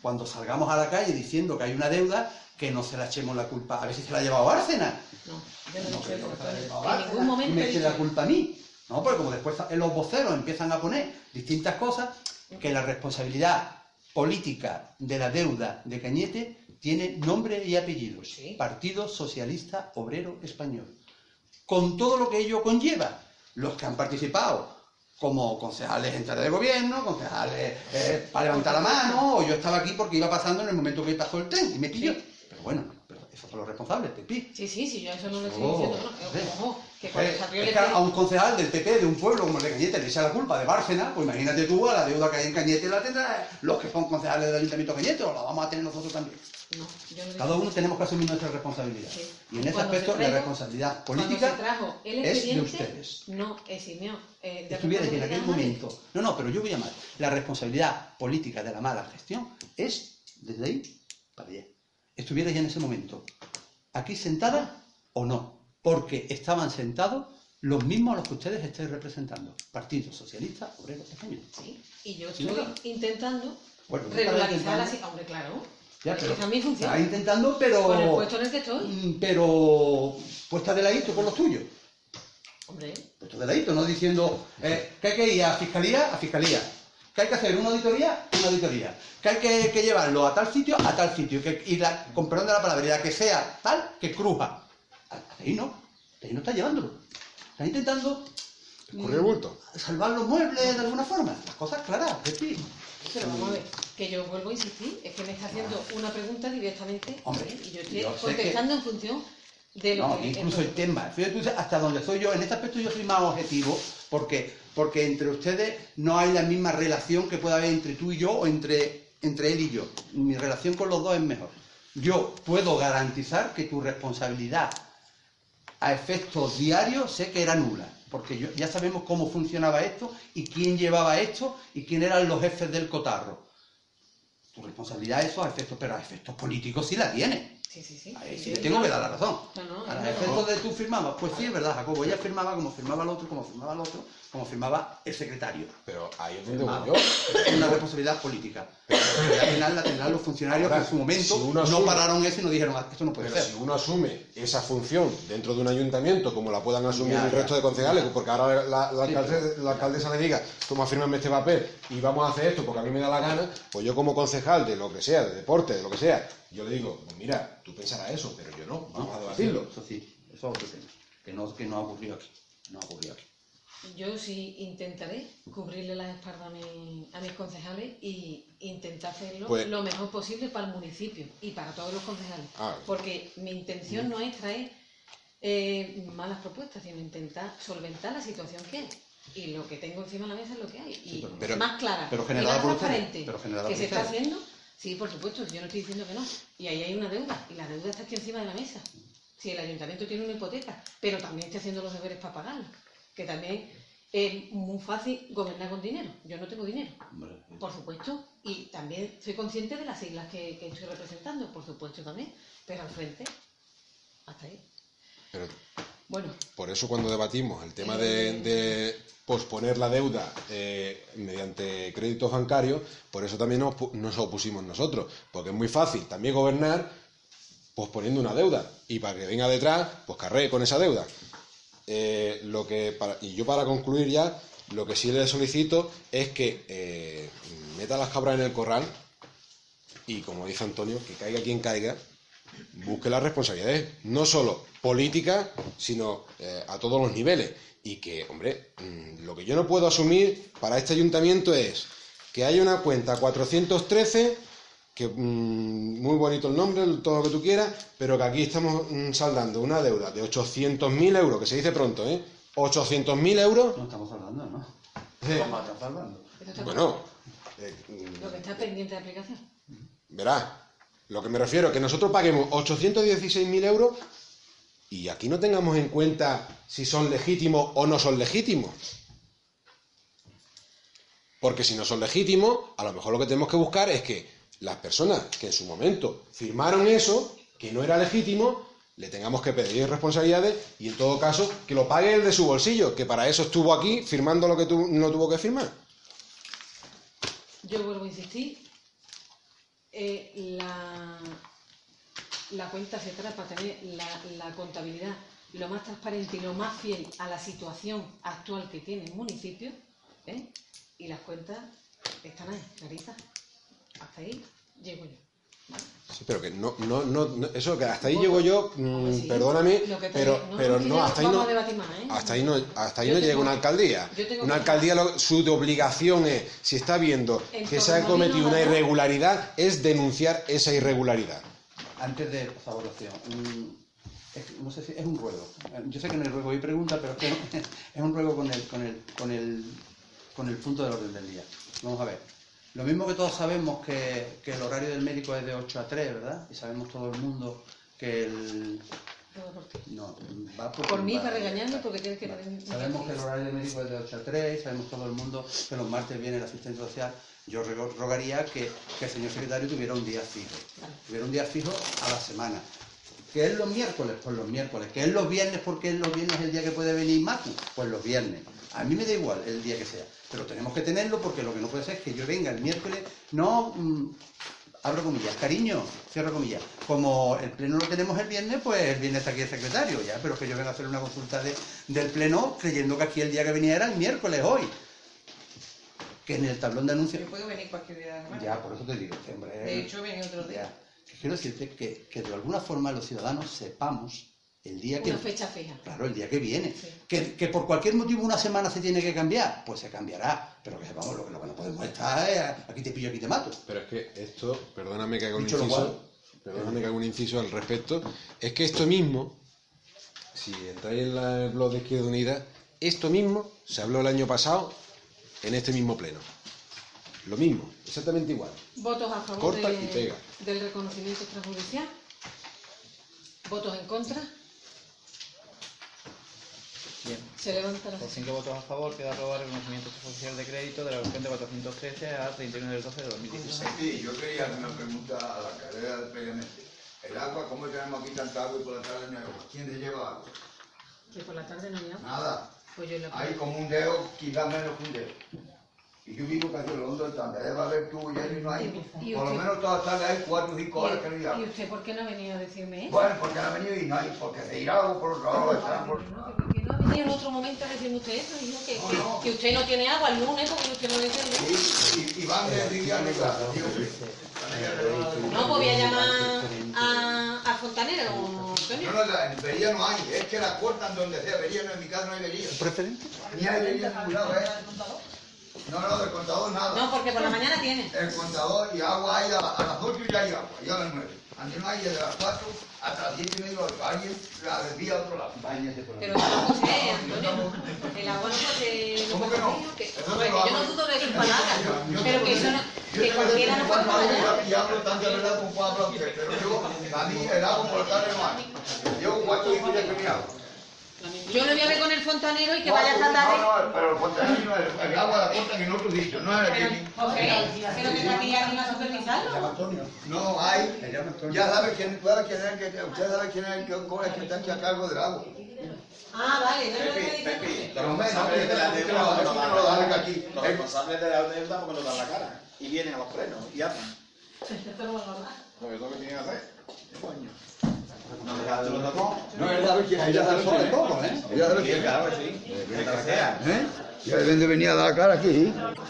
cuando salgamos a la calle diciendo que hay una deuda, que no se la echemos la culpa. A ver si se la ha llevado Bárcenas. No, yo no creo que se la haya llevado En Bárcenas ningún momento y me he eche la culpa a mí. No, porque como después en los voceros empiezan a poner distintas cosas, que la responsabilidad política de la deuda de Cañete tiene nombre y apellido. Sí. Partido Socialista Obrero Español. Con todo lo que ello conlleva. Los que han participado como concejales en tarea de gobierno, concejales eh, para levantar la mano, o yo estaba aquí porque iba pasando en el momento que pasó el tren y me pilló. Sí. Pero bueno, pero esos son los responsables, Pepi. Sí, sí, sí, yo eso no lo estoy Oh, diciendo. No, eh. ojo, que cuando Eh, salió es el que a un concejal del PP de un pueblo como el de Cañete le echa la culpa de Bárcena, pues imagínate tú a la deuda que hay en Cañete la tendrá los que son concejales del Ayuntamiento de Cañete, o la vamos a tener nosotros también. No, yo no Cada uno tenemos que asumir nuestra responsabilidad. Sí. Y en ese aspecto la responsabilidad política se trajo el es de ustedes. no eximió eh, de Estuvierais en aquel momento. No, no, pero yo voy a llamar. La responsabilidad política de la mala gestión es desde ahí para allá. Estuvierais en ese momento aquí sentada o no. Porque estaban sentados los mismos a los que ustedes estáis representando. Partido Socialista Obrero Español. Sí, y yo estoy intentando Bueno, regularizar la situación. Hombre, claro. Ya, pero esa es mi función. Estás intentando, pero. Con el puesto en el que estoy. Mm, Pero puesta de ladito con los tuyos. Hombre, Puesto de ladito, no diciendo eh, que hay que ir a fiscalía, a fiscalía. Que hay que hacer una auditoría, una auditoría. Que hay que, que llevarlo a tal sitio, a tal sitio. Que, y la, con perdón de la palabra, y la que sea tal, que cruja. Ahí no. Ahí no está llevándolo. Está intentando el bulto. salvar los muebles de alguna forma. Las cosas claras, Pepi. Pero vamos a ver, que yo vuelvo a insistir, es que me está haciendo una pregunta directamente Hombre, y yo estoy yo contestando en función de lo No, que... incluso el tema. Fíjate hasta donde soy yo, en este aspecto yo soy más objetivo, porque, porque entre ustedes no hay la misma relación que pueda haber entre tú y yo o entre, entre él y yo. Mi relación con los dos es mejor. Yo puedo garantizar que tu responsabilidad a efectos diarios sé que era nula, porque yo- ya sabemos cómo funcionaba esto y quién llevaba esto y quién eran los jefes del cotarro. Tu responsabilidad a efectos, pero a efectos políticos sí la tienes. Sí, sí, sí. Ahí sí tengo que dar la razón. No, no, a los efectos de tú firmabas, pues sí, es verdad, Jacobo. Ella firmaba como firmaba el otro, como firmaba el otro, como firmaba el secretario. Pero ahí es donde voy yo. Es una responsabilidad política. Pero al final la tendrán los funcionarios que Ahora, en su momento si uno no asume- pararon eso y no dijeron, "Ah, esto no puede Pero ser. si uno asume esa función dentro de un ayuntamiento, como la puedan asumir Ya, el resto de concejales, porque ahora la, la Sí, alcalde- la alcaldesa le diga, toma, fírmame este papel y vamos a hacer esto porque a mí me da la gana, pues yo como concejal de lo que sea, de deporte, de lo que sea, yo le digo, pues mira, tú pensarás eso, pero yo no, vamos a debatirlo. Eso sí, eso es otro tema. Que no, que no ha ocurrido aquí. No ha ocurrido aquí. Yo sí intentaré cubrirle las espaldas a, mi- a mis concejales y intentar hacerlo Pues- lo mejor posible para el municipio y para todos los concejales. Ah. Porque mi intención no es traer eh, malas propuestas, sino intentar solventar la situación que hay. Y lo que tengo encima de la mesa es lo que hay. Y pero- más clara pero y generada más por ustedes, transparente pero generada que por se está haciendo. Sí, por supuesto, yo no estoy diciendo que no. Y ahí hay una deuda, y la deuda está aquí encima de la mesa. Si el ayuntamiento tiene una hipoteca, pero también está haciendo los deberes para pagarla. Que también es muy fácil gobernar con dinero. Yo no tengo dinero, por supuesto. Y también soy consciente de las siglas que, que estoy representando, por supuesto también. Pero al frente, hasta ahí. Pero Bueno, Por eso cuando debatimos el tema de, de posponer la deuda eh, mediante créditos bancarios, por eso también nos, nos opusimos nosotros, porque es muy fácil también gobernar posponiendo una deuda y para que venga detrás, pues carree con esa deuda. Eh, lo que para- y yo para concluir ya, lo que sí le solicito es que eh, meta las cabras en el corral y como dice Antonio, que caiga quien caiga, busque las responsabilidades, no solo políticas, sino eh, a todos los niveles. Y que, hombre, mm, lo que yo no puedo asumir para este ayuntamiento es que haya una cuenta 413, que mm, muy bonito el nombre, todo lo que tú quieras, pero que aquí estamos mm, saldando una deuda de 800.000 euros, que se dice pronto, ¿eh? 800.000 euros. No estamos hablando, ¿no? Sí. Vamos a estar hablando. esto está Bueno, eh, lo que está pendiente de aplicación. Verás, lo que me refiero es que nosotros paguemos 816.000 euros y aquí no tengamos en cuenta si son legítimos o no son legítimos. Porque si no son legítimos, a lo mejor lo que tenemos que buscar es que las personas que en su momento firmaron eso, que no era legítimo, le tengamos que pedir responsabilidades y en todo caso que lo pague el de su bolsillo, que para eso estuvo aquí firmando lo que no tuvo que firmar. Yo vuelvo a insistir, eh, la, la cuenta se para tener la, la contabilidad lo más transparente y lo más fiel a la situación actual que tiene el municipio, ¿eh? y las cuentas están ahí, claritas. Hasta ahí llego yo. Sí, pero que no, no, no, no- eso que hasta ahí llego yo, mm, Hombre, sí. perdóname, Lo que te- pero, no, pero no, ya hasta ahí no, más, ¿eh? hasta ahí no, hasta ahí Yo no llega una alcaldía. Una alcaldía lo- su de obligación es, si está viendo En que se ha cometido una irregularidad, es denunciar esa irregularidad. Antes de pasar a votación, mm, es que no sé si es un ruego. Eh, Yo sé que en el ruego hay pregunta, pero es que (laughs) es un ruego con el, con el, con el, con el punto del orden del día. Vamos a ver. Lo mismo que todos sabemos que, que el horario del médico es de 8 a 3, ¿verdad? Y sabemos todo el mundo que el... No, va por, Por mí, va- para regañarme, porque tienes que... Vale. Sabemos que el horario del médico es de 8 a 3, sabemos todo el mundo que los martes viene el asistente social. Yo rogaría que, que el señor secretario tuviera un día fijo. Vale. Tuviera un día fijo a la semana. ¿Que es los miércoles? Pues los miércoles. ¿Que es los viernes porque es los viernes el día que puede venir Macu? Pues los viernes. A mí me da igual el día que sea. Pero tenemos que tenerlo porque lo que no puede ser es que yo venga el miércoles, no, mm, abro comillas, cariño, cierro comillas. Como el pleno lo tenemos el viernes, pues el viernes está aquí el secretario, ya, pero que yo venga a hacer una consulta de- del pleno creyendo que aquí el día que venía era el miércoles hoy. Que en el tablón de anuncios... Yo puedo venir cualquier día de la semana. Ya, por eso te digo, hombre, De hecho, venía otro día. ya. Quiero decirte que, que de alguna forma los ciudadanos sepamos el día que... Una fecha fija. Claro, el día que viene. Sí. Que, que por cualquier motivo una semana se tiene que cambiar, pues se cambiará. Pero que sepamos lo que, lo que no podemos estar es aquí te pillo, aquí te mato. Pero es que esto, perdóname que haga un Dicho inciso, cual. perdóname que haga un inciso al respecto, es que esto mismo, si entráis en la- el blog de Izquierda Unida, esto mismo se habló el año pasado en este mismo pleno. Lo mismo, exactamente igual. Votos a favor Corta de- y pega. del reconocimiento extrajudicial. Votos en contra. Bien. Se levanta la Por sesión. cinco votos a favor, queda aprobado el reconocimiento social de crédito de la versión de 413 a 31 del 12 de 2016. Sí, yo quería hacer una pregunta a la carrera previamente. El agua, ¿cómo tenemos aquí tanta agua y por la tarde no hay agua? ¿Quién le lleva agua? Que por la tarde no hay agua. Nada. Pues yo le Hay como un dedo, quizás menos que un dedo. Y yo vivo casi el hondo del a ver tú y él y no hay. ¿Y Por lo usted? menos todas las tardes hay cuatro o cinco horas que no hay ¿Y agua. usted por qué no ha venido a decirme eso? Bueno, porque no ha venido y no hay, porque se irá algo por otro lado, estará por No, lado. que ¿por qué no ha venido en otro momento a decirme usted eso? Dijo que, que, que usted no tiene agua el lunes porque usted no dice Y, y, y van de a No, pues voy a llamar a, a Fontanero, Antonio. No, no, la- en Bería no hay, es que la cortan donde sea, Bería no, en mi casa no hay Bería. ¿Preferente? Ni hay Bería en ningún lado, ¿eh? No, no, del contador nada. No, porque por la mañana tiene. El contador y agua hay a, a las 8 ya hay agua, ya a las 9. Antes no hay desde las 4 hasta las 7 y media, alguien la desvía a otro lado. Báñese por Pero eso no posee, Antonio. El agua no posee. ¿Cómo que no? Que yo hago. no dudo de sus palabras, Yo- pero que eso no. Yo Que cualquiera no puede pagar. y hablo tanta verdad hablar usted, pero yo, a mí el agua por la tarde no hay. Llevo cuatro días que tenía agua. Yo le voy a ver con el fontanero y que vaya esta tarde. No, no, pero el fontanero no es el agua la corta que nosotros dicho, no es el que. Pero que aquí arriba supervisarlo. No, hay. Ya sabes quién, claro, quién es el que. Usted sabe quién es el que, el que está aquí a cargo del agua. Ah, vale, no (laughs) lo que Los responsables de la deuda lo dan a los no Lo no, no, él sabe quién ella sabe sobre todo, ¿eh? Ella sabe quién. Claro eh, ¿Eh? Y de venía a dar cara aquí.